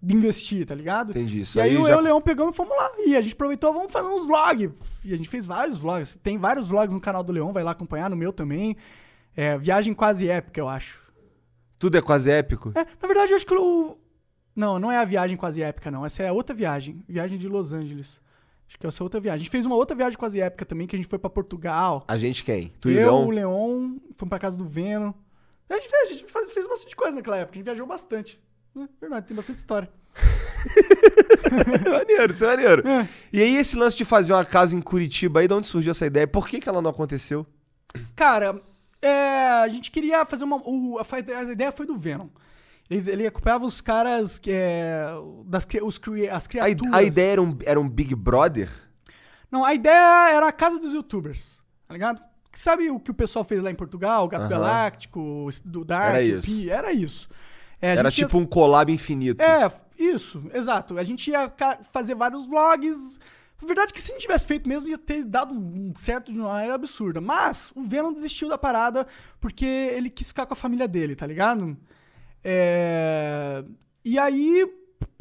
investir, tá ligado? Entendi. Isso E aí, aí eu já- e o Leão pegamos e fomos lá. E a gente aproveitou, vamos fazer uns vlogs. E a gente fez vários vlogs. Tem vários vlogs no canal do Leão, vai lá acompanhar, no meu também. É, viagem quase épica, eu acho. Tudo é quase épico. É, na verdade, eu acho que o. Não, não é a viagem quase épica, não. Essa é outra viagem. Viagem de Los Angeles. Acho que essa é outra viagem. A gente fez uma outra viagem quase épica também, que a gente foi pra Portugal. A gente quem? Tu e eu, Leon? o Leon, fomos pra casa do Venom. A gente, fez, a gente faz- fez bastante coisa naquela época. A gente viajou bastante. É verdade, tem bastante história. maneiro, isso é maneiro. É. E aí, esse lance de fazer uma casa em Curitiba aí, de onde surgiu essa ideia? Por que, que ela não aconteceu? Cara, é, a gente queria fazer uma. o- a, a ideia foi do Venom. Ele, ele acompanhava os caras que é, das os, as A, criaturas. a ideia era um, era um Big Brother? Não, a ideia era a casa dos youtubers, tá ligado? Sabe o que o pessoal fez lá em Portugal? O Gato Aham. Galáctico, do Dark, Era isso. Pi, era isso. É, a Era gente ia- tipo um collab infinito. É, isso, exato. A gente ia fazer vários vlogs. A verdade é que se não tivesse feito mesmo, ia ter dado um certo de uma maneira absurda. Mas o Venom desistiu da parada porque ele quis ficar com a família dele, tá ligado? É... E aí,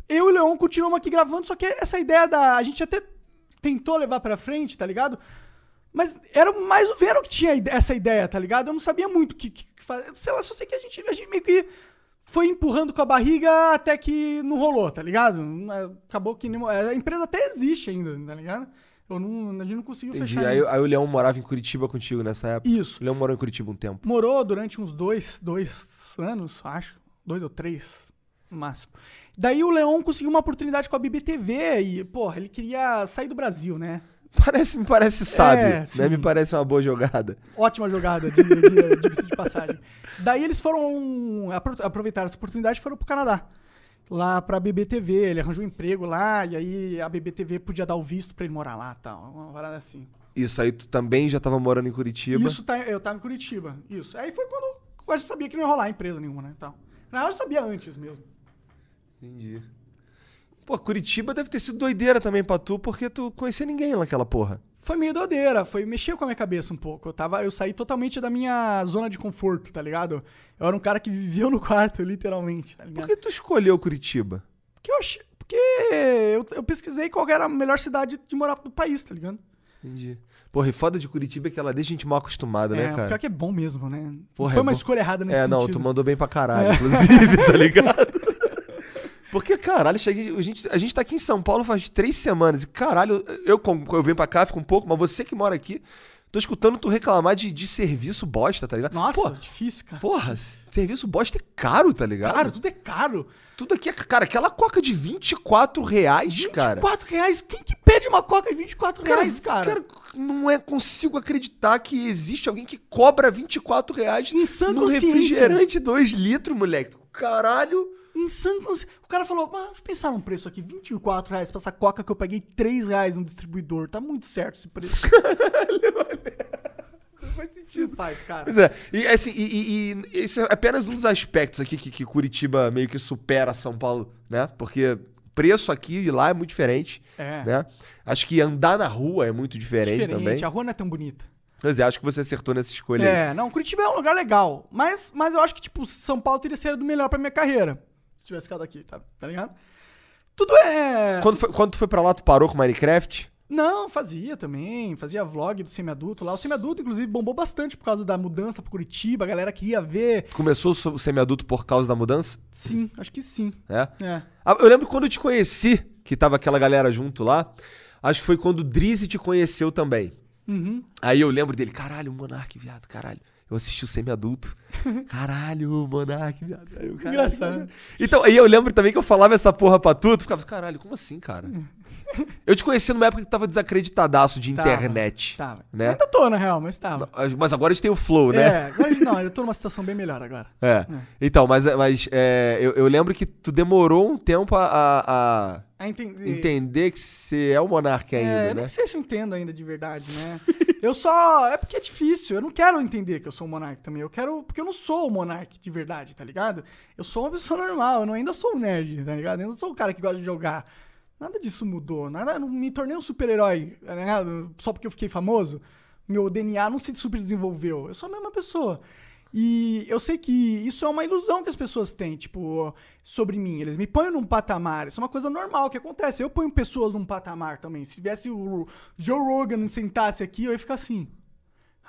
eu e o Leon continuamos aqui gravando, só que essa ideia da. A gente até tentou levar pra frente, tá ligado? Mas era mais o Venom que tinha essa ideia, tá ligado? Eu não sabia muito o que, que, que fazer. Sei lá, só sei que a gente, a gente meio que foi empurrando com a barriga até que não rolou, tá ligado? Acabou que nem- a empresa até existe ainda, tá ligado? Eu não, a gente não conseguiu Entendi. fechar. Aí, aí o Leão morava em Curitiba contigo nessa época? Isso. O Leão morou em Curitiba um tempo. Morou durante uns dois, dois anos, acho. Dois ou três, no máximo. Daí o Leon conseguiu uma oportunidade com a BBTV e, porra, ele queria sair do Brasil, né? Parece, me parece sábio, É, né? Me parece uma boa jogada. Ótima jogada, de- de- passagem. Daí eles foram apro- aproveitar essa oportunidade e foram pro Canadá. Lá pra BBTV, ele arranjou um emprego lá, e aí a BBTV podia dar o visto pra ele morar lá tal. Uma parada assim. Isso aí, tu também já tava morando em Curitiba. Isso tá, eu tava em Curitiba. Isso. Aí foi quando eu quase sabia que não ia rolar empresa nenhuma, né? Tal. Na real, eu sabia antes mesmo. Entendi. Pô, Curitiba deve ter sido doideira também pra tu, porque tu conhecia ninguém naquela porra. Foi meio doideira, foi mexeu com a minha cabeça um pouco. Eu tava, eu saí totalmente da minha zona de conforto, tá ligado? Eu era um cara que viveu no quarto, literalmente, tá ligado? Por que tu escolheu Curitiba? Porque eu achei. Porque eu, eu pesquisei qual era a melhor cidade de morar do país, tá ligado? Entendi. Porra, e foda de Curitiba é que ela deixa a gente mal acostumada, né, é, cara? pior que é bom mesmo, né? Porra, Foi é uma bom. escolha errada nesse É, não, sentido. tu mandou bem pra caralho, inclusive, tá ligado? Porque, caralho, cheguei, a, gente, a gente tá aqui em São Paulo faz três semanas e, caralho, eu, como eu venho pra cá, fico um pouco, mas você que mora aqui, tô escutando tu reclamar de, de serviço bosta, tá ligado? Nossa, Pô, difícil, cara. porra, serviço bosta é caro, tá ligado? Caro, tudo é caro. Tudo aqui é. Cara, aquela coca de 24 reais, 24 cara. reais? Quem que pede uma coca de 24 reais, cara? não é consigo acreditar que existe alguém que cobra 24 reais num refrigerante 2 litros, moleque. Caralho. Em sã O cara falou, ah, deixa eu pensar num preço aqui, 24 reais pra essa coca que eu paguei 3 reais no distribuidor. Tá muito certo esse preço. Não faz sentido. Não faz, cara. Pois é, e assim, e, e- e esse é apenas um dos aspectos aqui que, que Curitiba meio que supera São Paulo, né? Porque preço aqui e lá é muito diferente, É. né? Acho que andar na rua é muito diferente, também. a rua não é tão bonita. Pois é, acho que você acertou nessa escolha aí. É, não, Curitiba é um lugar legal. Mas, mas eu acho que, tipo, São Paulo teria sido melhor pra minha carreira. Se tivesse ficado aqui, tá, tá ligado? Tudo é. Quando, foi, quando tu foi pra lá, tu parou com Minecraft? Não, fazia também. Fazia vlog do semi-adulto lá. O semi-adulto, inclusive, bombou bastante por causa da mudança pra Curitiba. A galera queria ver. Tu começou o semi-adulto por causa da mudança? Sim, acho que sim. É. É. Ah, Eu lembro quando eu te conheci, que tava aquela galera junto lá. Acho que foi quando o Drizzy te conheceu também. Uhum. Aí eu lembro dele, caralho, Monark, viado, caralho. Eu assisti o semi-adulto. Caralho, Monark, viado. Eu, caralho, Engraçado. Então, aí eu lembro também que eu falava essa porra pra tu, tu ficava, caralho, como assim, cara? Eu te conheci numa época que tava desacreditadaço de Tava, internet. Tava. Né? Ainda tô, na real, mas tava. Mas agora a gente tem o Flow, né? É, agora não, eu tô numa situação bem melhor agora. É. Então, mas, mas é, eu, eu lembro que tu demorou um tempo a, a- a entender. entender que você é o monarca ainda, É, eu né? nem sei se eu entendo ainda de verdade, né? Eu só. É porque é difícil. Eu não quero entender que eu sou um monarca também. Eu quero. Porque eu não sou o monarca de verdade, tá ligado? Eu sou uma pessoa normal. Eu não, ainda sou um nerd, tá ligado? Eu ainda sou o cara que gosta de jogar. Nada disso mudou. Nada, não me tornei um super-herói, ligado? Só porque eu fiquei famoso. Meu DNA não se super desenvolveu. Eu sou a mesma pessoa. E eu sei que isso é uma ilusão que as pessoas têm, tipo, sobre mim. Eles me põem num patamar. Isso é uma coisa normal que acontece. Eu ponho pessoas num patamar também. Se tivesse o Joe Rogan sentasse aqui, eu ia ficar assim.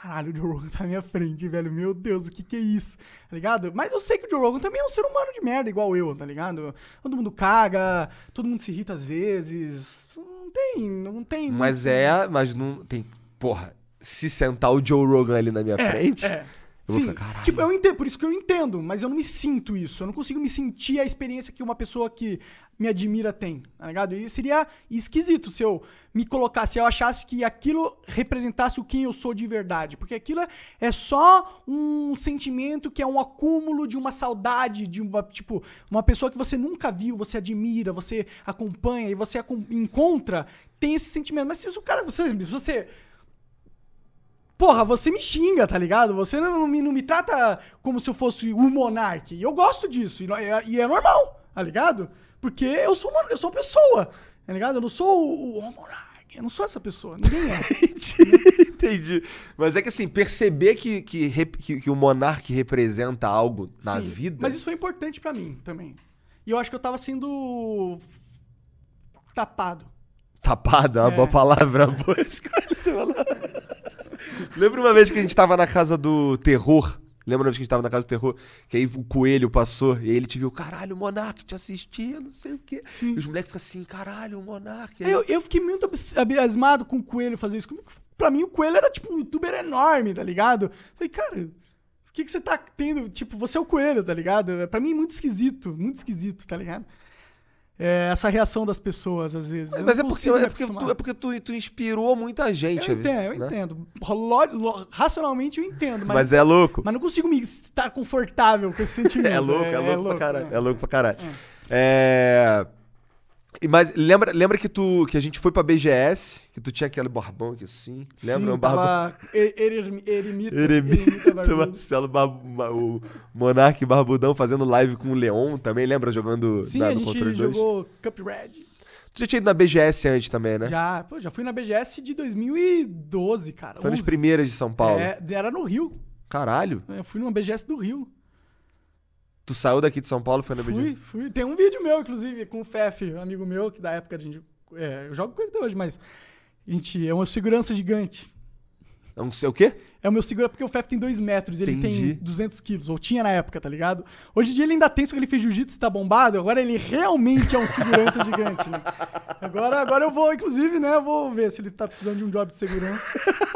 Caralho, o Joe Rogan tá na minha frente, velho. Meu Deus, o que que é isso? Tá ligado? Mas eu sei que o Joe Rogan também é um ser humano de merda, igual eu, tá ligado? Todo mundo caga, todo mundo se irrita às vezes. Não tem, não tem. Mas é, mas não tem. Porra, se sentar o Joe Rogan ali na minha frente. É. Eu vou Sim, ficar, "Caralho." tipo, eu entendo, por isso que eu entendo, mas eu não me sinto isso. Eu não consigo me sentir a experiência que uma pessoa que me admira tem, tá ligado? E seria esquisito se eu me colocasse, se eu achasse que aquilo representasse o quem eu sou de verdade. Porque aquilo é- é só um sentimento que é um acúmulo de uma saudade, de uma, tipo, uma pessoa que você nunca viu, você admira, você acompanha e você encontra, tem esse sentimento. Mas se o cara, você, você Porra, você me xinga, tá ligado? Você não, não me, não me trata como se eu fosse o monarca. E eu gosto disso. E, é- e é normal, tá ligado? Porque eu sou uma, eu sou uma pessoa, tá ligado? Eu não sou o, o monarca. Eu não sou essa pessoa. Ninguém é. Entendi, entendi. Mas é que assim, perceber que, que, que, que o monarca representa algo na Sim, vida. Mas isso foi importante pra mim também. E eu acho que eu tava sendo tapado. Tapado é uma É. boa palavra. boa escolha de palavra. Lembra uma vez que a gente tava na casa do terror? Lembra uma vez que a gente tava na casa do terror? Que aí o coelho passou e aí ele te viu, caralho, o Monark te assistia, não sei o quê. Sim. E os moleques ficam assim, caralho, o Monark. Aí- Eu, eu fiquei muito abismado com o Coelho fazer isso. Pra mim, o Coelho era tipo um youtuber enorme, tá ligado? Falei, cara, o que, que você tá tendo? Tipo, você é o Coelho, tá ligado? É, Pra mim, muito esquisito, muito esquisito, tá ligado? É, essa reação das pessoas, às vezes. Eu Mas é porque, é porque, tu, é porque tu, tu inspirou muita gente. Eu entendo, eu né? entendo. Lo- lo- racionalmente eu entendo, mas, Mas é louco. mas não consigo me estar confortável com esse sentimento. É louco, é, louco pra caralho. é. É, louco pra caralho. É. Mas lembra, lembra que tu que a gente foi pra BGS, que tu tinha aquele barbão aqui assim? Lembra? Sim, um barbão. tava er- er- eremita. Eremita, barbudo. Marcelo Barbu- Ma- o Monark Barbudão fazendo live com o Leon também, lembra? Jogando Sim, na- a gente Controle 2. jogou Cuphead. Tu já tinha ido na BGS antes também, né? Já, pô, já fui na BGS de 2012, cara. Foi nas 11. primeiras de São Paulo. É, era no Rio. Caralho. Eu fui numa BGS do Rio. Tu saiu daqui de São Paulo foi na Fui, BGS? fui. Tem um vídeo meu, inclusive, com o Fef, um amigo meu, que da época a gente. É, eu jogo com ele até hoje, mas. A gente é uma segurança gigante. Não sei o quê? É o meu segurança, porque o Fef tem 2 metros, ele Entendi. tem 200 quilos, ou tinha na época, tá ligado? Hoje em dia ele ainda tem, só que ele fez jiu-jitsu e tá bombado, agora ele realmente é um segurança gigante, né? Agora, agora eu vou, inclusive, né, vou ver se ele tá precisando de um job de segurança.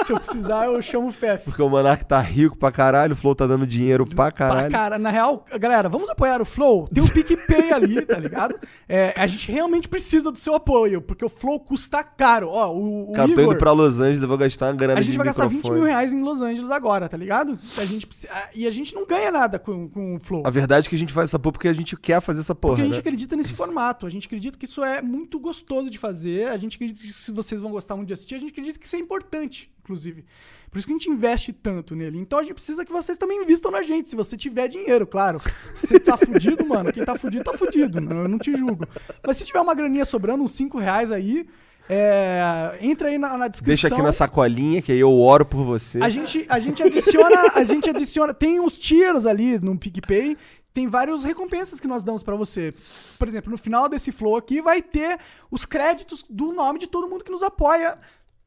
se eu precisar, eu chamo o Fef. Porque o Monark tá rico pra caralho, o Flow tá dando dinheiro pra Pra caralho. cara, na real, galera, vamos apoiar o Flow. Tem o PicPay ali, tá ligado? É, a gente realmente precisa do seu apoio, porque o Flow custa caro. Ó, o, o Cara, tô Igor, indo pra Los Angeles, eu vou gastar uma grana a gente vai gastar 20 microfone. mil reais em Los Angeles agora, tá ligado? A gente precisa, e a gente não ganha nada com, com o Flow. A verdade é que a gente faz essa porra porque a gente quer fazer essa porra, Porque a gente né? acredita nesse formato, a gente acredita que isso é muito gostoso de fazer, a gente acredita que se vocês vão gostar muito de assistir, a gente acredita que isso é importante, inclusive. Por isso que a gente investe tanto nele. Então a gente precisa que vocês também invistam na gente, se você tiver dinheiro, claro. Se você tá fudido, mano, quem tá fudido tá fudido, não, eu não te julgo. Mas se tiver uma graninha sobrando, uns 5 reais aí, é, entra aí na, na descrição. Deixa aqui na sacolinha, que aí eu oro por você. A gente, a gente adiciona, a gente adiciona, tem uns tiers ali no PicPay, tem várias recompensas que nós damos pra você. Por exemplo, no final desse flow aqui vai ter os créditos do nome de todo mundo que nos apoia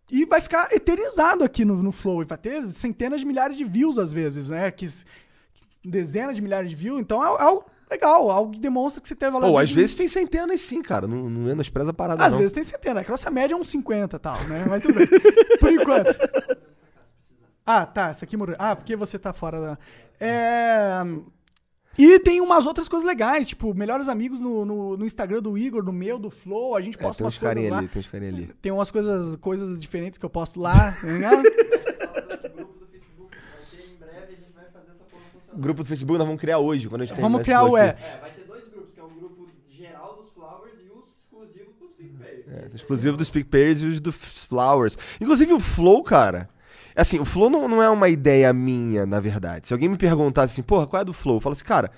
e vai ficar eternizado aqui no, no flow e vai ter centenas de milhares de views às vezes, né? Que, dezenas de milhares de views, então é, é algo legal, algo que demonstra que você teve valor. Ou às vezes tem centenas sim, cara. Não, não menospreza a parada, Às não. vezes tem centena, é a nossa média é uns 50 e tal, né? Mas tudo bem. Por enquanto. Ah, tá, essa aqui morreu. Ah, porque você tá fora da. É. E tem umas outras coisas legais, tipo, melhores amigos no, no, no Instagram do Igor, no meu, do Flow, a gente É, posta tem umas coisas carinha lá. ali, tem uns ali. Tem umas coisas, coisas diferentes que eu posto lá, tá ligado? grupo do Facebook. Vai ter em breve, a gente vai fazer essa porra O funcionar. Grupo do Facebook nós vamos criar hoje, quando a gente Vamos criar o é. É, vai ter dois grupos, que é um grupo geral dos Flowers e o exclusivo pros PicPayers. É, exclusivo dos PicPayers e os do Flowers. Inclusive o Flow, cara. Assim, o Flow não, não é uma ideia minha, na verdade. Se alguém me perguntasse assim, porra, qual é do Flow? Eu falo assim, cara,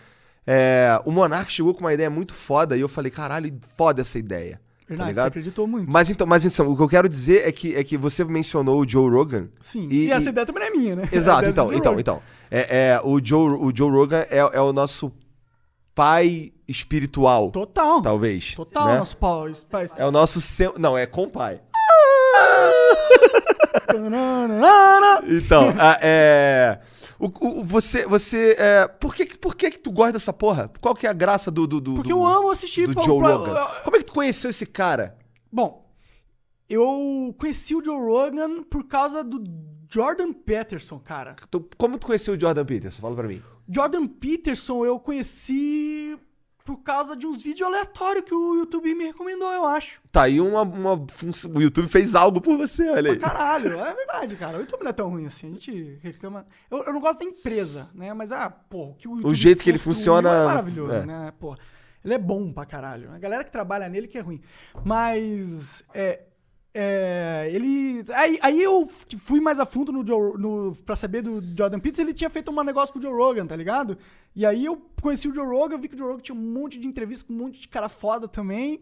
é, o Monark chegou com uma ideia muito foda e eu falei, caralho, foda essa ideia. Tá Verdade, você ligado? acreditou muito. Mas então, mas então, o que eu quero dizer é que, é que você mencionou o Joe Rogan. Sim, E- e, essa e- ideia também é minha, né? Exato, então, então, Rogan. então. É, é, o, Joe, o Joe Rogan é, é o nosso pai espiritual, Total. talvez. Total, né? nosso isso faz- É o nosso. Sem... Não, é com pai. Então, é. O, o- você. você é, por que, por que que tu gosta dessa porra? Qual que é a graça do. do, do Porque do- eu amo assistir. Do pra- Joe pra- Rogan. Como é que tu conheceu esse cara? Bom, eu conheci o Joe Rogan por causa do Jordan Peterson, cara. Tu- como tu conheceu o Jordan Peterson? Fala pra mim. Jordan Peterson eu conheci por causa de uns vídeos aleatórios que o YouTube me recomendou, eu acho. Tá aí uma, uma função. O YouTube fez algo por você, olha aí. Pra caralho, é verdade, cara. O YouTube não é tão ruim assim. A gente reclama. Eu, eu não gosto da empresa, né? Mas, ah, pô, o que o YouTube jeito que ele funciona, É maravilhoso, é. né? Pô, ele é bom pra caralho. A galera que trabalha nele que é ruim. Mas, é. É, ele. Aí, aí eu fui mais a fundo no, Joe, no pra saber do Jordan Peterson. Ele tinha feito um negócio com o Joe Rogan, tá ligado? E aí eu conheci o Joe Rogan, vi que o Joe Rogan tinha um monte de entrevista com um monte de cara foda também.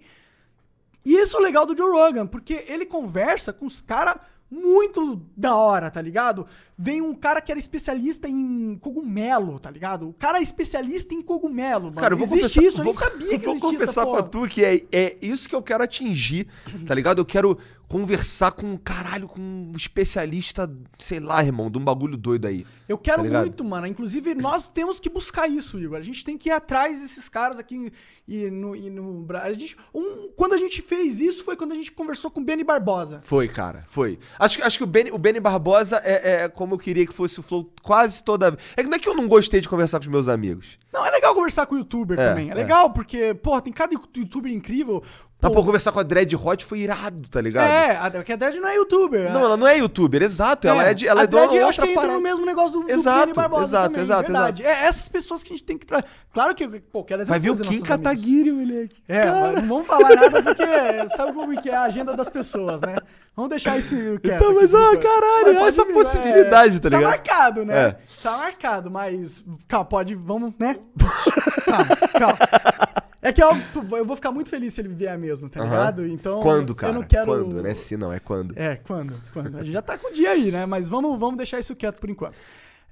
E isso é o legal do Joe Rogan, porque ele conversa com os caras muito da hora, tá ligado? Vem um cara que era especialista em cogumelo, tá ligado? O cara é especialista em cogumelo, mano. Cara, eu vou Existe confessar, isso, eu vou, nem sabia que vou existia confessar essa pra tu que é, é isso que eu quero atingir, tá ligado? Eu quero conversar com um caralho, com um especialista, sei lá, irmão, de um bagulho doido aí. Eu quero Tá muito, mano. Inclusive, nós temos que buscar isso, Igor. A gente tem que ir atrás desses caras aqui e no, e no Brasil. A gente, um, quando a gente fez isso foi quando a gente conversou com o Benny Barbosa. Foi, cara, foi. Acho, que- acho que o Benny, o Benny Barbosa é, é como eu queria que fosse o Flow quase toda É que não é que eu não gostei de conversar com os meus amigos. Não, é legal conversar com o youtuber É, também. É é. legal, porque, porra, tem cada youtuber incrível. Tá, Pô, conversar com a Dread Hot foi irado, tá ligado? É, a, porque a Dredd não é youtuber. Não, ela não é youtuber, exato. Ela é, de, ela a é de acho outra entra parada. no mesmo negócio do, Exato, do Benny Barbosa exato, também, exato, verdade. É essas pessoas que a gente tem que trazer. Claro que, pô, quero até Vai ver o Kim. Kataguiri, moleque. É, mas não vamos falar nada porque sabe como que é a agenda das pessoas, né? Vamos deixar isso quieto. Então, mas, ah, caralho, Mas essa vir, possibilidade, tá Está ligado? marcado, né? É. Está marcado, mas calma, pode, vamos, né? calma, calma. É que eu, eu vou ficar muito feliz se ele vier mesmo, tá ligado? Então, Quando, cara? eu não quero... Quando? Não é se não, é quando. É, quando? Quando? A gente já tá com o dia aí, né? Mas vamos, vamos deixar isso quieto por enquanto.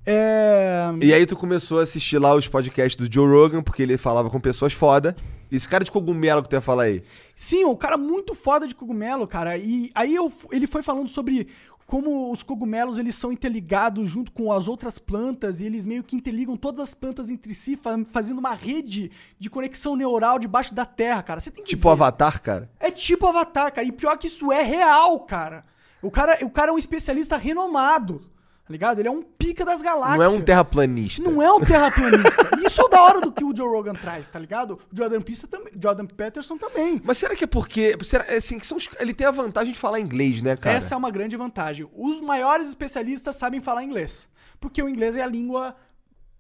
É... E aí tu começou a assistir lá os podcasts do Joe Rogan, porque ele falava com pessoas foda. Esse cara de cogumelo que tu ia falar aí. Sim, um cara muito foda de cogumelo, cara. E aí eu, ele foi falando sobre como os cogumelos eles são interligados junto com as outras plantas e eles meio que interligam todas as plantas entre si, fa- fazendo uma rede de conexão neural debaixo da terra, cara. Você tem Tipo ver. Avatar, cara. É tipo Avatar, cara. E pior que isso é real, cara. O cara, o cara é um especialista renomado, ligado? Ele é um pica das galáxias. Não é um terraplanista. Não é um terraplanista. Isso é da hora do que o Joe Rogan traz, tá ligado? O Jordan, Pista também, Jordan Peterson também. Mas será que é porque. Será, é assim, que são os- ele tem a vantagem de falar inglês, né, cara? Essa é uma grande vantagem. Os maiores especialistas sabem falar inglês. Porque o inglês é a língua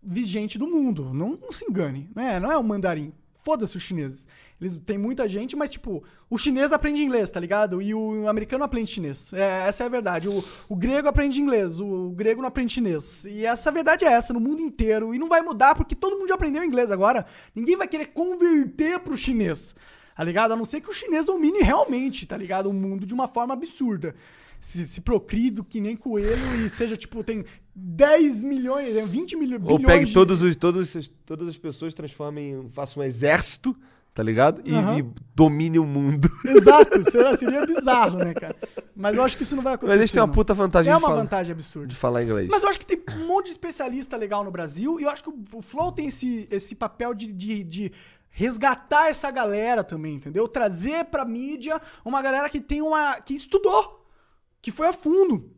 vigente do mundo. Não, não se engane. Não é, não é o mandarim. Foda-se os chineses. Eles têm muita gente, mas, tipo, o chinês aprende inglês, tá ligado? E o americano aprende chinês. É, essa é a verdade. O, o grego aprende inglês, o grego não aprende chinês. E essa verdade é essa, no mundo inteiro. E não vai mudar, porque todo mundo já aprendeu inglês agora. Ninguém vai querer converter pro chinês. Tá ligado? A não ser que o chinês domine realmente, tá ligado? O mundo de uma forma absurda. Se, se procrie do que nem coelho e seja, tipo, tem 10 milhões, 20 milho, Ou pegue de- todos os, todos, os- todas as pessoas, transformem, em- faça um exército, tá ligado? E, Aham. e domine o mundo. Exato, será, seria bizarro, né, cara? Mas eu acho que isso não vai acontecer. Mas eles têm uma puta vantagem É uma falar, vantagem absurda. de falar inglês. Mas eu acho que tem um monte de especialista legal no Brasil e eu acho que o, o Flow tem esse, esse papel de, de, de resgatar essa galera também, entendeu? Trazer pra mídia uma galera que tem uma. que estudou, que foi a fundo.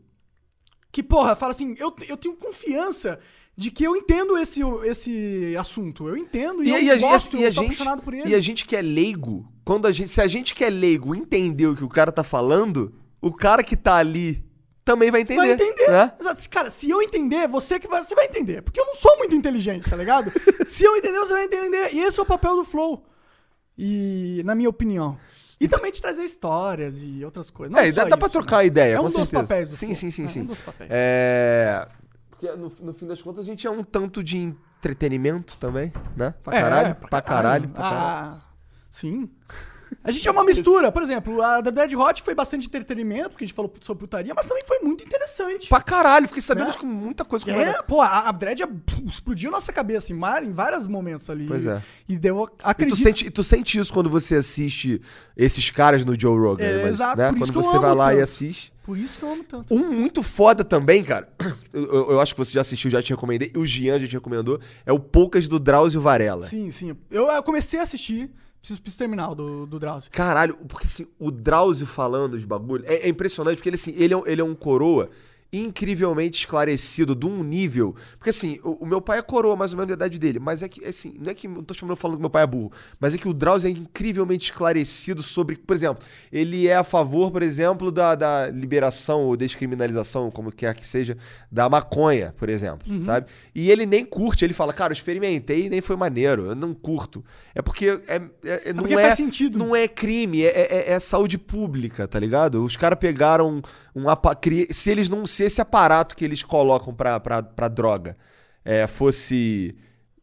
Que, porra, fala assim, eu, eu tenho confiança de que eu entendo esse, esse assunto. Eu entendo e, E, eu a, gosto, e, eu a tô gente, apaixonado por ele. e a gente que é leigo, quando a gente, se a gente que é leigo entender o que o cara tá falando, o cara que tá ali também vai entender. Vai entender. Né? Cara, se eu entender, você que vai, você vai entender. Porque eu não sou muito inteligente, tá ligado? se eu entender, você vai entender. E esse é o papel do Flow. E, na minha opinião. E também te trazer histórias e outras coisas. Não É, dá, dá pra isso, trocar né? ideia, É um com dos certeza. papéis sim, sim, sim, É sim. um dos papéis. É... Porque no, no fim das contas a gente é um tanto de entretenimento também, né? Pra É, caralho, pra, caralho, pra caralho. Ah, sim. A gente é uma mistura. Por exemplo, a da Dead Hot foi bastante entretenimento, porque a gente falou sobre putaria, mas também foi muito interessante. Pra caralho, fiquei sabendo Né? de que muita coisa era. É, pô, a, a Dread pff, explodiu nossa cabeça em, mar, em vários momentos ali. Pois é. E deu, E tu acredito... sente, e tu sente isso quando você assiste esses caras no Joe Rogan, É, mas, exato, né? Quando você vai lá e tanto. assiste. Por isso que eu amo tanto. Um muito foda também, cara. Eu, eu- eu acho que você já assistiu, já te recomendei. E o Gian já te recomendou. É o Poucas do Drauzio Varela. Sim, sim. Eu, eu comecei a assistir, preciso, preciso terminar o do, do Drauzio. Caralho, porque assim, o Drauzio falando os bagulho é, é impressionante, porque ele, assim, ele é, ele é um coroa incrivelmente esclarecido, de um nível. Porque assim, o, o meu pai é coroa, mais ou menos da idade dele. Mas é que, assim, não é que. Não tô chamando falando que meu pai é burro. Mas é que o Drauzio é incrivelmente esclarecido sobre. Por exemplo, ele é a favor, por exemplo, da, da liberação ou descriminalização, como quer que seja, da maconha, por exemplo. Sabe? E ele nem curte, ele fala, cara, eu experimentei e nem foi maneiro. Eu não curto. É porque é, é- é- não porque é, faz sentido. Não é crime, é, é- é saúde pública, tá ligado? Os caras pegaram um se eles não se esse aparato que eles colocam pra droga é, fosse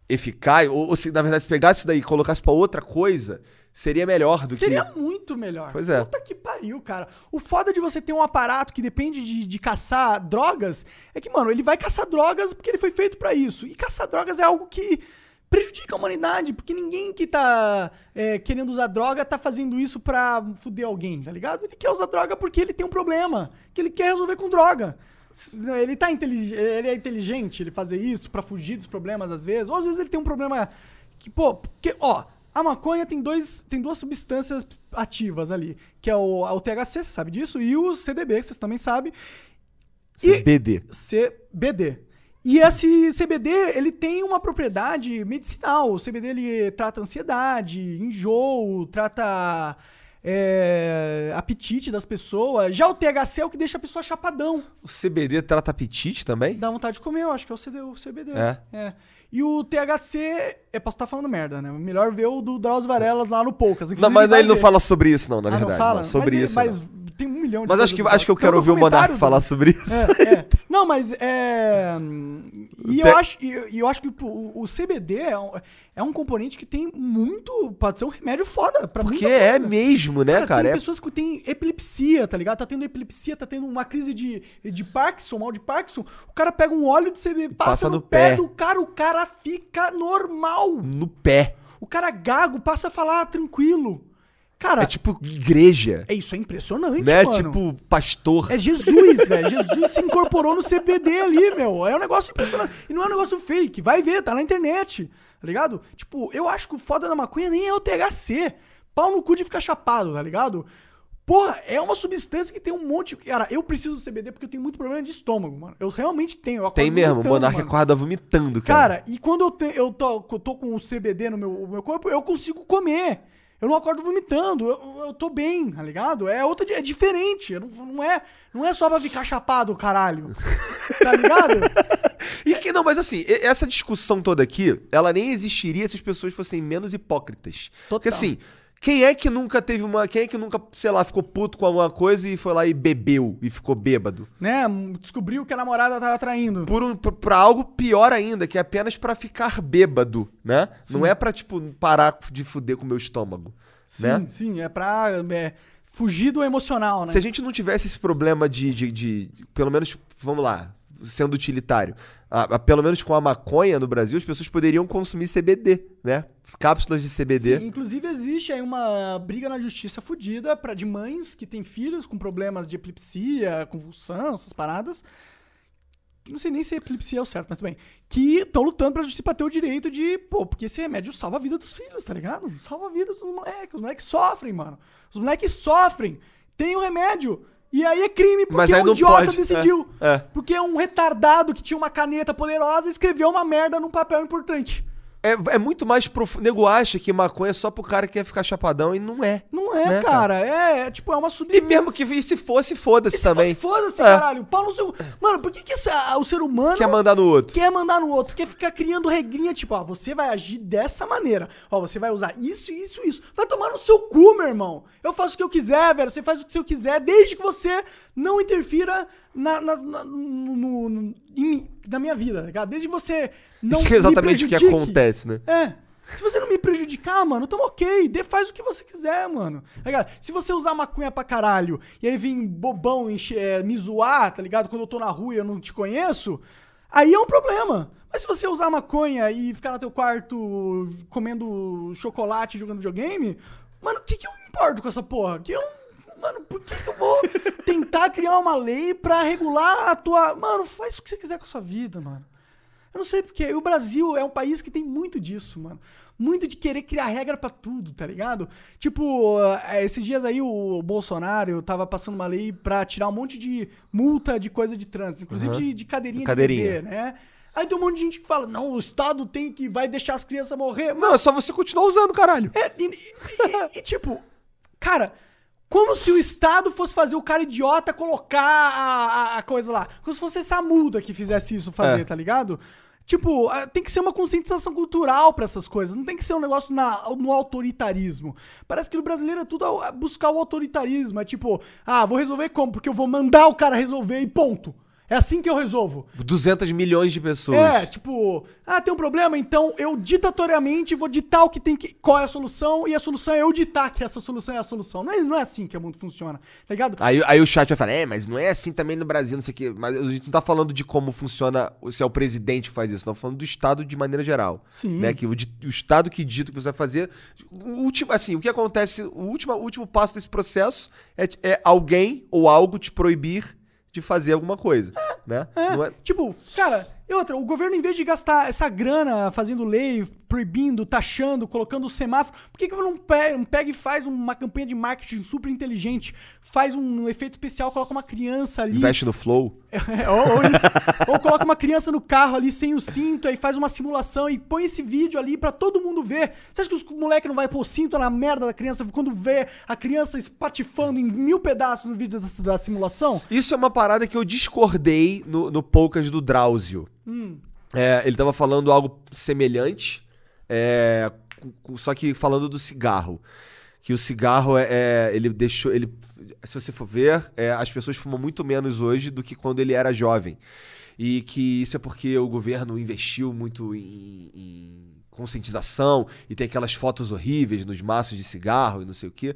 eficaz ou, ou se na verdade se pegasse isso daí e colocasse pra outra coisa, seria melhor do Seria que muito melhor. Pois é. Puta que pariu, cara. O foda de você ter um aparato que depende de, de caçar drogas é que, mano, ele vai caçar drogas porque ele foi feito pra isso. E caçar drogas é algo que prejudica a humanidade, porque ninguém que tá é, querendo usar droga tá fazendo isso pra fuder alguém, tá ligado? Ele quer usar droga porque ele tem um problema, que ele quer resolver com droga. S- Ele, tá intelig- ele é inteligente, ele fazer isso pra fugir dos problemas às vezes, ou às vezes ele tem um problema que, pô, porque, ó, a maconha tem, dois, tem duas substâncias ativas ali, que é o, o THC, você sabe disso, e o CDB, que vocês também sabem, e- BD. CBD. E esse CBD, ele tem uma propriedade medicinal. O CBD, ele trata ansiedade, enjoo, trata é, apetite das pessoas. Já o THC é o que deixa a pessoa chapadão. O CBD trata apetite também? Dá vontade de comer, eu acho que é o, CD, o CBD. É? E o THC, eu posso estar falando merda, né? Melhor ver o do Drauzio Varelas lá no Poucas. Não, mas ele não ver. fala sobre isso não, na Ah, verdade. não fala? não, sobre mas, isso. Mas não. Tem um milhão de Mas acho que, acho que eu quero Tem ouvir o Monark falar sobre isso. é, é. Não, mas é. E Te- eu acho, e eu acho que o, o CBD é um, é um componente que tem muito. Pode ser um remédio foda pra Porque é mesmo, né, cara? Tem É pessoas que têm epilepsia, tá ligado? Tá tendo epilepsia, tá tendo uma crise de, de Parkinson, mal de Parkinson. O cara pega um óleo de CBD, passa, Passa no, no pé pé. do cara, o cara fica normal. no pé. O cara gago passa a falar tranquilo. Cara, É tipo igreja. é isso, é impressionante, Né? mano. Tipo pastor. É Jesus, velho. Jesus se incorporou no CBD ali, meu. É um negócio impressionante. E não é um negócio fake. Vai ver, tá na internet. Tá ligado? Tipo, eu acho que o foda da maconha nem é o THC. Pau no cu de ficar chapado, tá ligado? Porra, é uma substância que tem um monte. Cara, eu preciso do CBD porque eu tenho muito problema de estômago, mano. Eu realmente tenho. Eu Tem mesmo, o mano. acorda vomitando, cara. Cara, e quando eu, te- eu, tô, eu tô com o CBD no meu, meu corpo, eu consigo comer. Eu não acordo vomitando, eu, eu tô bem, tá ligado? É outra, é diferente, não, não é, não é só pra ficar chapado, caralho. Tá ligado? E que não, mas assim, essa discussão toda aqui, ela nem existiria se as pessoas fossem menos hipócritas. Porque assim, quem é que nunca teve uma. Quem é que nunca, sei lá, ficou puto com alguma coisa e foi lá e bebeu e ficou bêbado? né? Descobriu que a namorada tava traindo. Por um, por- pra algo pior ainda, que é apenas pra ficar bêbado, né? Não é pra, tipo, parar de fuder com o meu estômago. Sim, né? sim, é pra é, fugir do emocional, né? Se a gente não tivesse esse problema de, de, de- pelo menos, vamos lá, sendo utilitário, a- a- pelo menos com a maconha no Brasil, as pessoas poderiam consumir CBD, né? Cápsulas de CBD. Sim, inclusive existe aí uma briga na justiça fodida pra, de mães que têm filhos com problemas de epilepsia, convulsão, essas paradas. Não sei nem se epilepsia é o certo, mas tudo bem. Que estão lutando pra justiça pra ter o direito de. Pô, porque esse remédio salva a vida dos filhos, tá ligado? Salva a vida dos moleques. Os moleques sofrem, mano. Os moleques sofrem. Tem o remédio. E aí é crime porque Mas aí um não idiota pode, decidiu. é, é. Porque um retardado que tinha uma caneta poderosa escreveu uma merda num papel importante. É, é muito mais profundo. Nego acha que maconha é só pro cara que quer ficar chapadão e não é. Não é, Né, cara. É, é, tipo, é uma E substância. mesmo que e se fosse, foda-se se também. fosse, foda-se, É. caralho. Pau no seu... Mano, por que, que esse- a- o ser humano Quer mandar no outro. quer mandar no outro? Quer ficar criando regrinha, tipo, ó, você vai agir dessa maneira. Ó, você vai usar isso, isso, isso. Vai tomar no seu cu, meu irmão. Eu faço o que eu quiser, velho. Você faz o que você quiser, desde que você não interfira na, na, na- no- no- em na minha vida, tá ligado? Desde você não que é exatamente o que acontece, né? É. Se você não me prejudicar, mano, tamo ok. Dê, faz o que você quiser, mano. Tá ligado? Se você usar maconha pra caralho e aí vir bobão enche- é, me zoar, tá ligado? Quando eu tô na rua e eu não te conheço, aí é um problema. Mas se você usar maconha e ficar no teu quarto comendo chocolate e jogando videogame, mano, o que que eu importo com essa porra? Que eu. Mano, por que, que eu vou tentar criar uma lei pra regular a tua. Mano, faz o que você quiser com a sua vida, mano. Eu não sei porque. O Brasil é um país que tem muito disso, mano. Muito de querer criar regra pra tudo, tá ligado? Tipo, eh, esses dias aí o Bolsonaro tava passando uma lei pra tirar um monte de multa de coisa de trânsito, inclusive Uhum. de, de cadeirinha, Cadeirinha. de bebê, né? Aí tem um monte de gente que fala, não, o Estado tem que, vai deixar as crianças morrer. Não, é só você continuar usando, caralho. É, e, e- e, tipo, cara, como se o Estado fosse fazer o cara idiota colocar a, a- a coisa lá. Como se fosse essa multa que fizesse isso fazer, É. tá ligado? Tipo, tem que ser uma conscientização cultural pra essas coisas. Não tem que ser um negócio na, no autoritarismo. Parece que no brasileiro é tudo buscar o autoritarismo. É tipo, ah, vou resolver como? Porque eu vou mandar o cara resolver e ponto. É assim que eu resolvo. 200 milhões de pessoas. É, tipo, ah, tem um problema, então eu ditatoriamente vou ditar o que tem que. qual é a solução, e a solução é eu ditar que essa solução é a solução. Não é, não é assim que o mundo funciona, tá ligado? Aí, aí o chat vai falar, é, mas não é assim também no Brasil, não sei o quê. Mas a gente não tá falando de como funciona, se é o presidente que faz isso, não falando do Estado de maneira geral. Sim. Né? Que o, o Estado que dita o que você vai fazer. O último, assim, o que acontece, o último, o último passo desse processo é, é alguém ou algo te proibir de fazer alguma coisa. né? É, Não é- Tipo, cara, e outra, o governo, em vez de gastar essa grana fazendo lei, proibindo, taxando, colocando o semáforo, por que, que não pe- não pega e faz uma campanha de marketing super inteligente, faz um efeito especial, coloca uma criança ali. Investe no flow. É, ou, ou isso. Ou coloca uma criança no carro ali sem o cinto, aí faz uma simulação e põe esse vídeo ali pra todo mundo ver. Você acha que os moleque não vai pôr cinto na merda da criança quando vê a criança espatifando em mil pedaços no vídeo da, da simulação? Isso é uma parada que eu discordei no, no Poucas do Drauzio. É, ele tava falando algo semelhante, é, só que falando do cigarro. Que o cigarro é, é- ele deixou. Ele, se você for ver, é, as pessoas fumam muito menos hoje do que quando ele era jovem. E que isso é porque o governo investiu muito em, em conscientização e tem aquelas fotos horríveis nos maços de cigarro e não sei o quê.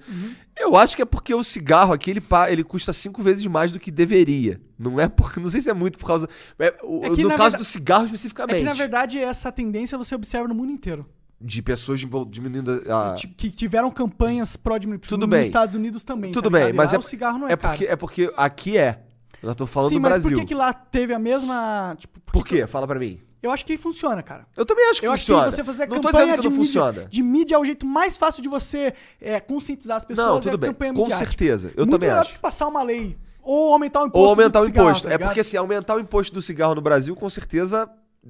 Eu acho que é porque o cigarro aqui ele, ele custa cinco vezes mais do que deveria. Não é porque. Não sei se é muito por causa. é, o- É que, no caso verda- do cigarro É especificamente. que, na verdade, essa tendência você observa no mundo inteiro. De pessoas diminu- diminuindo a. Que tiveram campanhas pró-diminuição Tudo nos bem. Estados Unidos também. Tudo tá bem, mas lá é, o cigarro não é, é caro. porque é porque aqui é. Eu tô falando Sim, do mas Brasil. por que, que lá teve a mesma. Tipo, Por quê? Fala pra mim. Eu acho que funciona, cara. Eu também acho que Eu funciona. acho que você fazer não campanha dizendo que de, mídia, funciona. de mídia é o jeito mais fácil de você é, conscientizar as pessoas. Não, é tudo a bem. Com midiática. certeza. Eu Muito também acho. que passar uma lei. Ou aumentar o imposto Ou aumentar do o cigarro, imposto. tá é porque assim, aumentar o imposto do cigarro no Brasil, com certeza,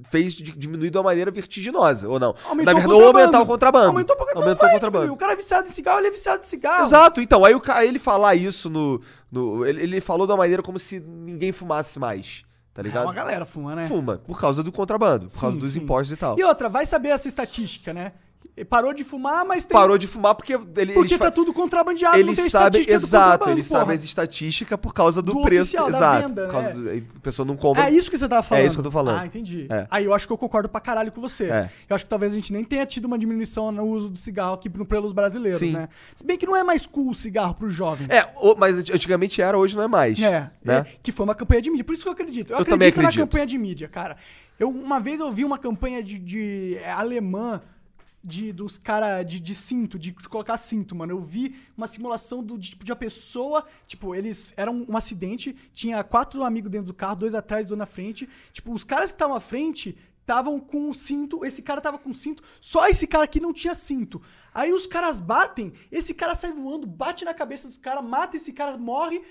fez di- diminuir de uma maneira vertiginosa, ou não? Aumentou Na verdade, ou aumentar o contrabando. Aumentou, o- não Aumentou o contrabando. diminuir. O cara é viciado em cigarro, ele é viciado em cigarro. Exato, então, aí o cara, ele falar isso no. no ele, ele falou de uma maneira como se ninguém fumasse mais. Tá É, ligado? uma galera fuma, né? Fuma, por causa do contrabando, por causa Sim, dos sim. impostos e tal. E outra, vai saber essa estatística, né? Parou de fumar, mas tem. Parou de fumar porque ele, Porque tá fa- tudo contrabandeado, estatística do exato, eles porra. sabem as estatísticas por causa do, Do preço. oficial, da exato. venda, por causa né? do, a pessoa não compra. É isso que você tava falando. É isso que eu tô falando. Ah, entendi. É. Aí eu acho que eu concordo pra caralho com você. É. Eu acho que talvez a gente nem tenha tido uma diminuição no uso do cigarro aqui pelos brasileiros, Sim. né? Se bem que não é mais cool o cigarro pro jovem. É, mas antigamente era, hoje não é mais. É, né? é, que foi uma campanha de mídia. Por isso que eu acredito. Eu, Eu acredito, também na acredito. campanha de mídia, cara. Eu, uma vez eu vi uma campanha de, de é, alemã de, dos cara de, de cinto, de, de colocar cinto, mano. Eu vi uma simulação do, de, tipo, de uma pessoa, tipo, eles eram um acidente, tinha quatro amigos dentro do carro, dois atrás, dois na frente. Tipo, os caras que estavam à frente estavam com cinto, esse cara tava com cinto, só esse cara aqui não tinha cinto. Aí os caras batem, esse cara sai voando, bate na cabeça dos caras, mata esse cara, morre,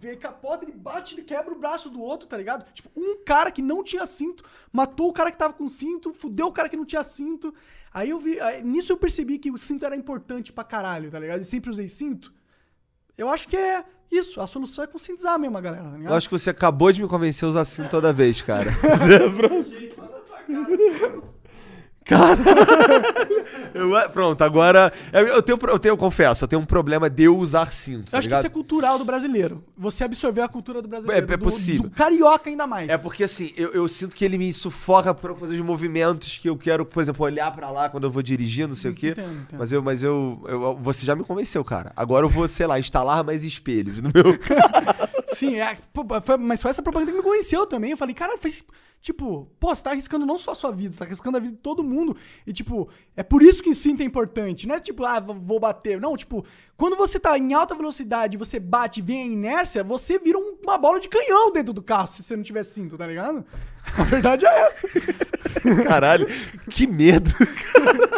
vê, capota, ele bate, ele quebra o braço do outro, tá ligado? Tipo, um cara que não tinha cinto, matou o cara que tava com cinto, fudeu o cara que não tinha cinto. Aí eu vi, aí, nisso eu percebi que o cinto era importante pra caralho, tá ligado? E sempre usei cinto. Eu acho que é isso, a solução é conscientizar mesmo a galera, tá ligado? Eu acho que você acabou de me convencer a usar cinto toda vez, cara. Cara. Eu- pronto, agora. Eu, eu tenho, eu tenho, eu confesso, eu tenho um problema de eu usar cinto. Eu tá acho que ligado? isso é cultural do brasileiro. Você absorveu a cultura do brasileiro. É- é do- possível. Do carioca ainda mais. É porque assim, eu, eu sinto que ele me sufoca pra eu fazer os movimentos que eu quero, por exemplo, olhar pra lá quando eu vou dirigir, não sei o quê. Entendo, entendo. Mas eu, mas eu, eu- você já me convenceu, cara. Agora eu vou, sei lá, instalar mais espelhos no meu carro. Sim, é, pô, foi- mas foi essa propaganda que me convenceu também. Eu falei, cara, faz. Tipo, pô, você tá arriscando não só a sua vida, você tá arriscando a vida de todo mundo. E, tipo, é por isso que o cinto é importante. Não é tipo, ah, vou- bater. Não, tipo, quando você tá em alta velocidade, você bate e vem a inércia, você vira um- uma bola de canhão dentro do carro se você não tiver cinto, tá ligado? A verdade é essa. Caralho, que medo.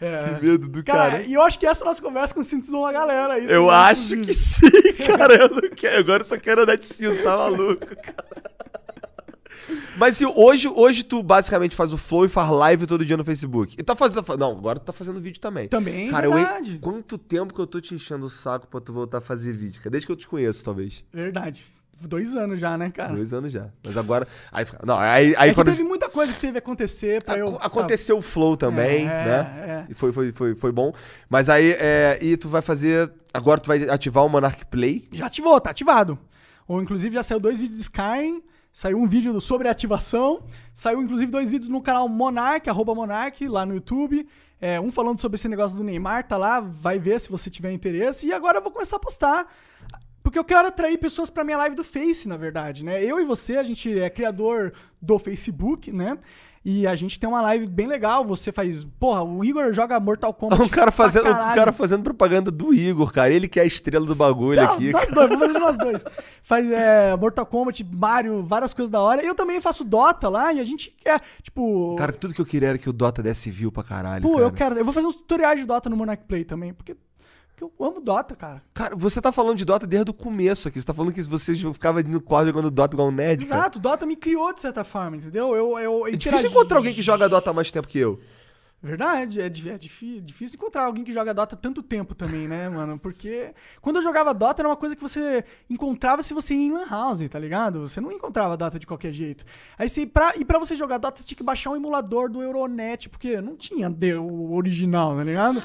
É. Que medo do Cara, cara. e eu acho que essa nossa conversa com o cinto zoou uma galera aí. Eu também, acho que sim, cara. Eu não quero. Agora eu só quero andar de cinto, tá maluco, cara. Mas hoje, hoje tu basicamente faz o flow e faz live todo dia no Facebook. E tá fazendo. Não, agora tu tá fazendo vídeo também. Também, Cara, eu, verdade. quanto tempo que eu tô te enchendo o saco pra tu voltar a fazer vídeo? cara? Desde que eu te conheço, talvez. Verdade. Dois anos já, né, cara? Dois anos já. Mas agora. Aí, não, aí, aí é quando. teve muita coisa que teve que acontecer pra eu... Aco- Aconteceu o flow também, É, né? é. E foi, foi, foi, foi bom. Mas aí, é, e tu vai fazer. Agora tu vai ativar o Monarch Play. Já ativou, tá ativado. Ou inclusive já saiu dois vídeos de Skyrim, saiu um vídeo sobre ativação, saiu inclusive dois vídeos no canal Monark, arroba Monark, lá no YouTube. É, um falando sobre esse negócio do Neymar, tá lá, vai ver se você tiver interesse. E agora eu vou começar a postar. Porque eu quero atrair pessoas pra minha live do Face, na verdade, né? Eu e você, a gente é criador do Facebook, né? E a gente tem uma live bem legal. Você faz. Porra, o Igor joga Mortal Kombat. Um cara, fazendo, um cara fazendo propaganda do Igor, cara. Ele que é a estrela do bagulho Não, aqui. Nós dois, vamos fazer nós dois. Faz é, Mortal Kombat, Mario, várias coisas da hora. Eu também faço Dota lá e a gente quer, tipo. Cara, tudo que eu queria era que o Dota desse view pra caralho. pô, cara. eu quero. Eu vou fazer uns tutoriais de Dota no Monarch Play também, porque, porque eu amo Dota, cara. Cara, você tá falando de Dota desde o começo aqui. Você tá falando que você ficava no quarto jogando Dota igual um nerd, cara. Exato, Dota me criou de certa forma, entendeu? Eu, eu É difícil interagi- encontrar alguém que joga Dota há mais tempo que eu. Verdade, é, é difí- difícil encontrar alguém que joga Dota tanto tempo também, né, mano? Porque quando eu jogava Dota era uma coisa que você encontrava se você ia em Lan House, tá ligado? Você não encontrava Dota de qualquer jeito. Aí se, pra, e pra você jogar Dota você tinha que baixar um emulador do Euronet, porque não tinha o original, tá ligado?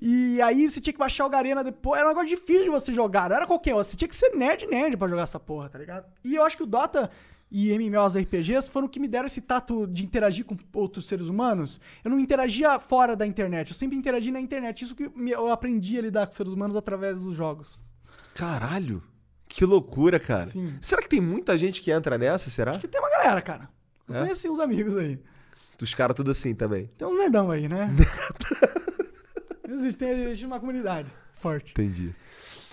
E aí você tinha que baixar o Garena depois. Era um negócio difícil de você jogar. Não era qualquer. Você tinha que ser nerd nerd pra jogar essa porra, tá ligado? E eu acho que o Dota e MMORPGs foram o que me deram esse tato de interagir com outros seres humanos. Eu não interagia fora da internet. Eu sempre interagi na internet. Isso que eu aprendi a lidar com seres humanos através dos jogos. Caralho. Que loucura, cara. Sim. Será que tem muita gente que entra nessa, será? Porque tem uma galera, cara. Eu É? conheci uns amigos aí. Dos caras tudo assim também. Tem uns nerdão aí, né? existe, tem, existe uma comunidade forte. Entendi.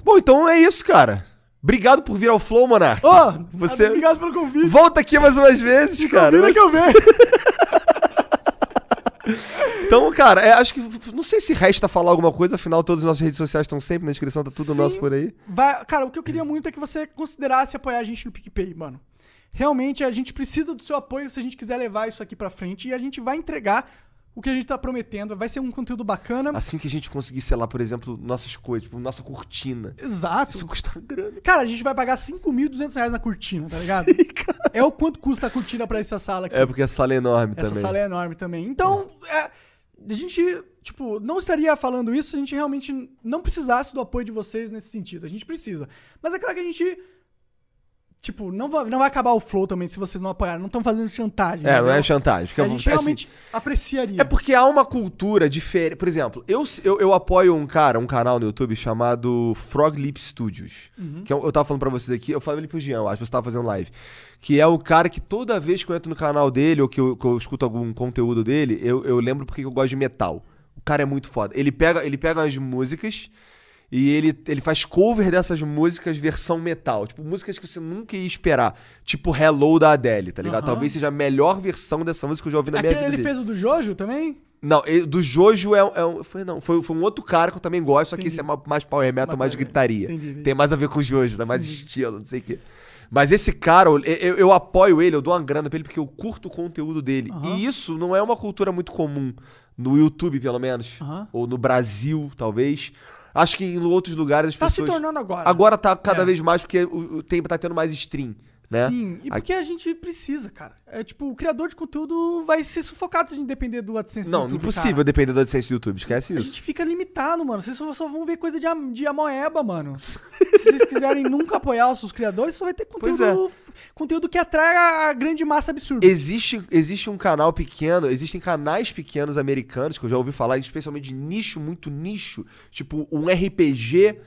Bom, então é isso, cara. Obrigado por vir ao Flow, Monark. Ô, Você- obrigado pelo convite. Volta aqui mais umas vezes, cara. Convida que eu venho. Então, cara, é, acho que. Não sei se resta falar alguma coisa, afinal, todas as nossas redes sociais estão sempre na descrição, tá tudo Sim. nosso por aí. Vai- cara, o que eu queria muito é que você considerasse apoiar a gente no PicPay, mano. Realmente, a gente precisa do seu apoio se a gente quiser levar isso aqui pra frente. E a gente vai entregar o que a gente tá prometendo. Vai ser um conteúdo bacana. Assim que a gente conseguir, sei lá, por exemplo, nossas coisas, tipo, nossa cortina. Exato. Isso custa grana. Cara, a gente vai pagar 5.200 reais na cortina, tá ligado? Sim, cara. É o quanto custa a cortina pra essa sala aqui. É porque a sala é enorme Essa também. sala é enorme também. Então, é, a gente, tipo, não estaria falando isso se a gente realmente não precisasse do apoio de vocês nesse sentido. A gente precisa. Mas é claro que a gente. Tipo, não vai, não vai acabar o flow também se vocês não apoiarem. Não estão fazendo chantagem. É, não é entendeu? chantagem. Fica, A gente assim, realmente apreciaria. É porque há uma cultura diferente. Por exemplo, eu, eu, eu apoio um cara, um canal no YouTube chamado Frog Lip Studios. Uhum. Que eu, eu tava falando pra vocês aqui, eu falei pro Jean, eu acho, você tava fazendo live. Que é o cara que toda vez que eu entro no canal dele ou que eu, que eu escuto algum conteúdo dele, eu, eu lembro porque eu gosto de metal. O cara é muito foda. Ele pega, ele pega as músicas E ele, ele faz cover dessas músicas versão metal. Tipo, músicas que você nunca ia esperar. Tipo Hello da Adele, tá ligado? Talvez seja a melhor versão dessa música que eu já ouvi na minha Aquele, vida. ele dele. fez o do Jojo também? Não, ele- do Jojo é, é um. Foi, não, foi, foi um outro cara que eu também gosto, só que Entendi. esse é ma- mais power metal, Mais mais gritaria. Entendi, entendi. Tem mais a ver com o Jojo, dá mais estilo, não sei o quê. Mas esse cara, eu, eu- apoio ele, eu dou uma grana pra ele porque eu curto o conteúdo dele. Aham. E isso não é uma cultura muito comum. No YouTube, pelo menos. Aham. Ou no Brasil, talvez. Acho que em outros lugares as Tá se pessoas. tornando agora. Agora tá cada É. vez mais porque o, o tempo tá tendo mais stream, né? Sim, e porque a gente precisa, cara. É tipo, o criador de conteúdo vai ser sufocado se a gente depender do AdSense do Não, YouTube, impossível cara. depender da AdSense do YouTube, esquece A isso. gente fica limitado, mano. Vocês só, só vão ver coisa de, de amoeba, mano. Se vocês quiserem nunca apoiar os seus criadores, só vai ter Pois é. conteúdo, conteúdo que atrai a grande massa absurda. Existe, existe um canal pequeno, existem canais pequenos americanos que eu já ouvi falar, especialmente de nicho, muito nicho, tipo um RPG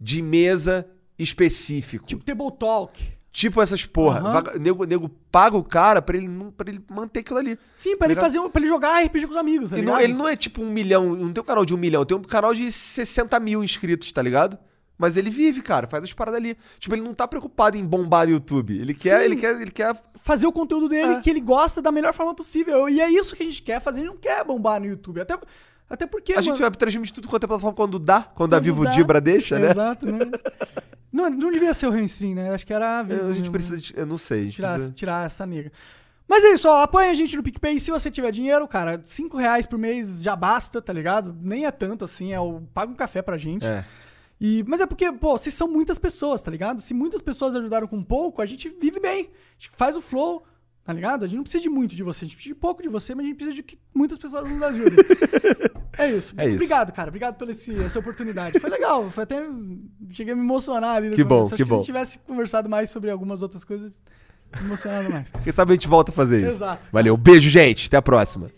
de mesa específico. Tipo Table Talk. Tipo essas porra. Aham. Vaga- nego, nego paga o cara pra ele, não, pra ele manter aquilo ali. Sim, pra ele Ligado? fazer, um- pra ele jogar RPG com os amigos, tá Ele não, ele não é tipo um milhão, não tem um canal de um milhão, tem um canal de 60 mil inscritos, tá ligado? Mas ele vive, cara, faz as paradas ali. Tipo, ele não tá preocupado em bombar no YouTube. Ele quer, ele quer, ele quer. fazer o conteúdo dele É. que ele gosta da melhor forma possível. E é isso que a gente quer fazer. A gente não quer bombar no YouTube. Até, até porque. A gente mano, vai transmitir tudo quanto é plataforma quando dá, quando, a quando Vivo dá- Dibra deixa, né? Exato, né? não, não devia ser o Reinstream, né? Acho que era a Eu- a gente mesmo. precisa de, eu não sei, tirar, precisa... tirar essa nega. Mas é isso, ó. Apoia a gente no PicPay. Se você tiver dinheiro, cara, 5 reais por mês já basta, tá ligado? Nem é tanto assim. É o, paga um café pra gente. É. E, mas é porque, pô, vocês são muitas pessoas, tá ligado? Se muitas pessoas ajudaram com pouco, a gente vive bem. A gente faz o flow, tá ligado? A gente não precisa de muito de você, a gente precisa de pouco de você, mas a gente precisa de que muitas pessoas nos ajudem. é isso. É isso. Obrigado, cara. Obrigado pela esse- essa oportunidade. Foi legal. Foi até. Cheguei a me emocionar ali. Que bom. Acho que Se a bom. gente tivesse conversado mais sobre algumas outras coisas, emocionado mais. Quem sabe a gente volta a fazer isso. Exato. Valeu, beijo, gente. Até a próxima.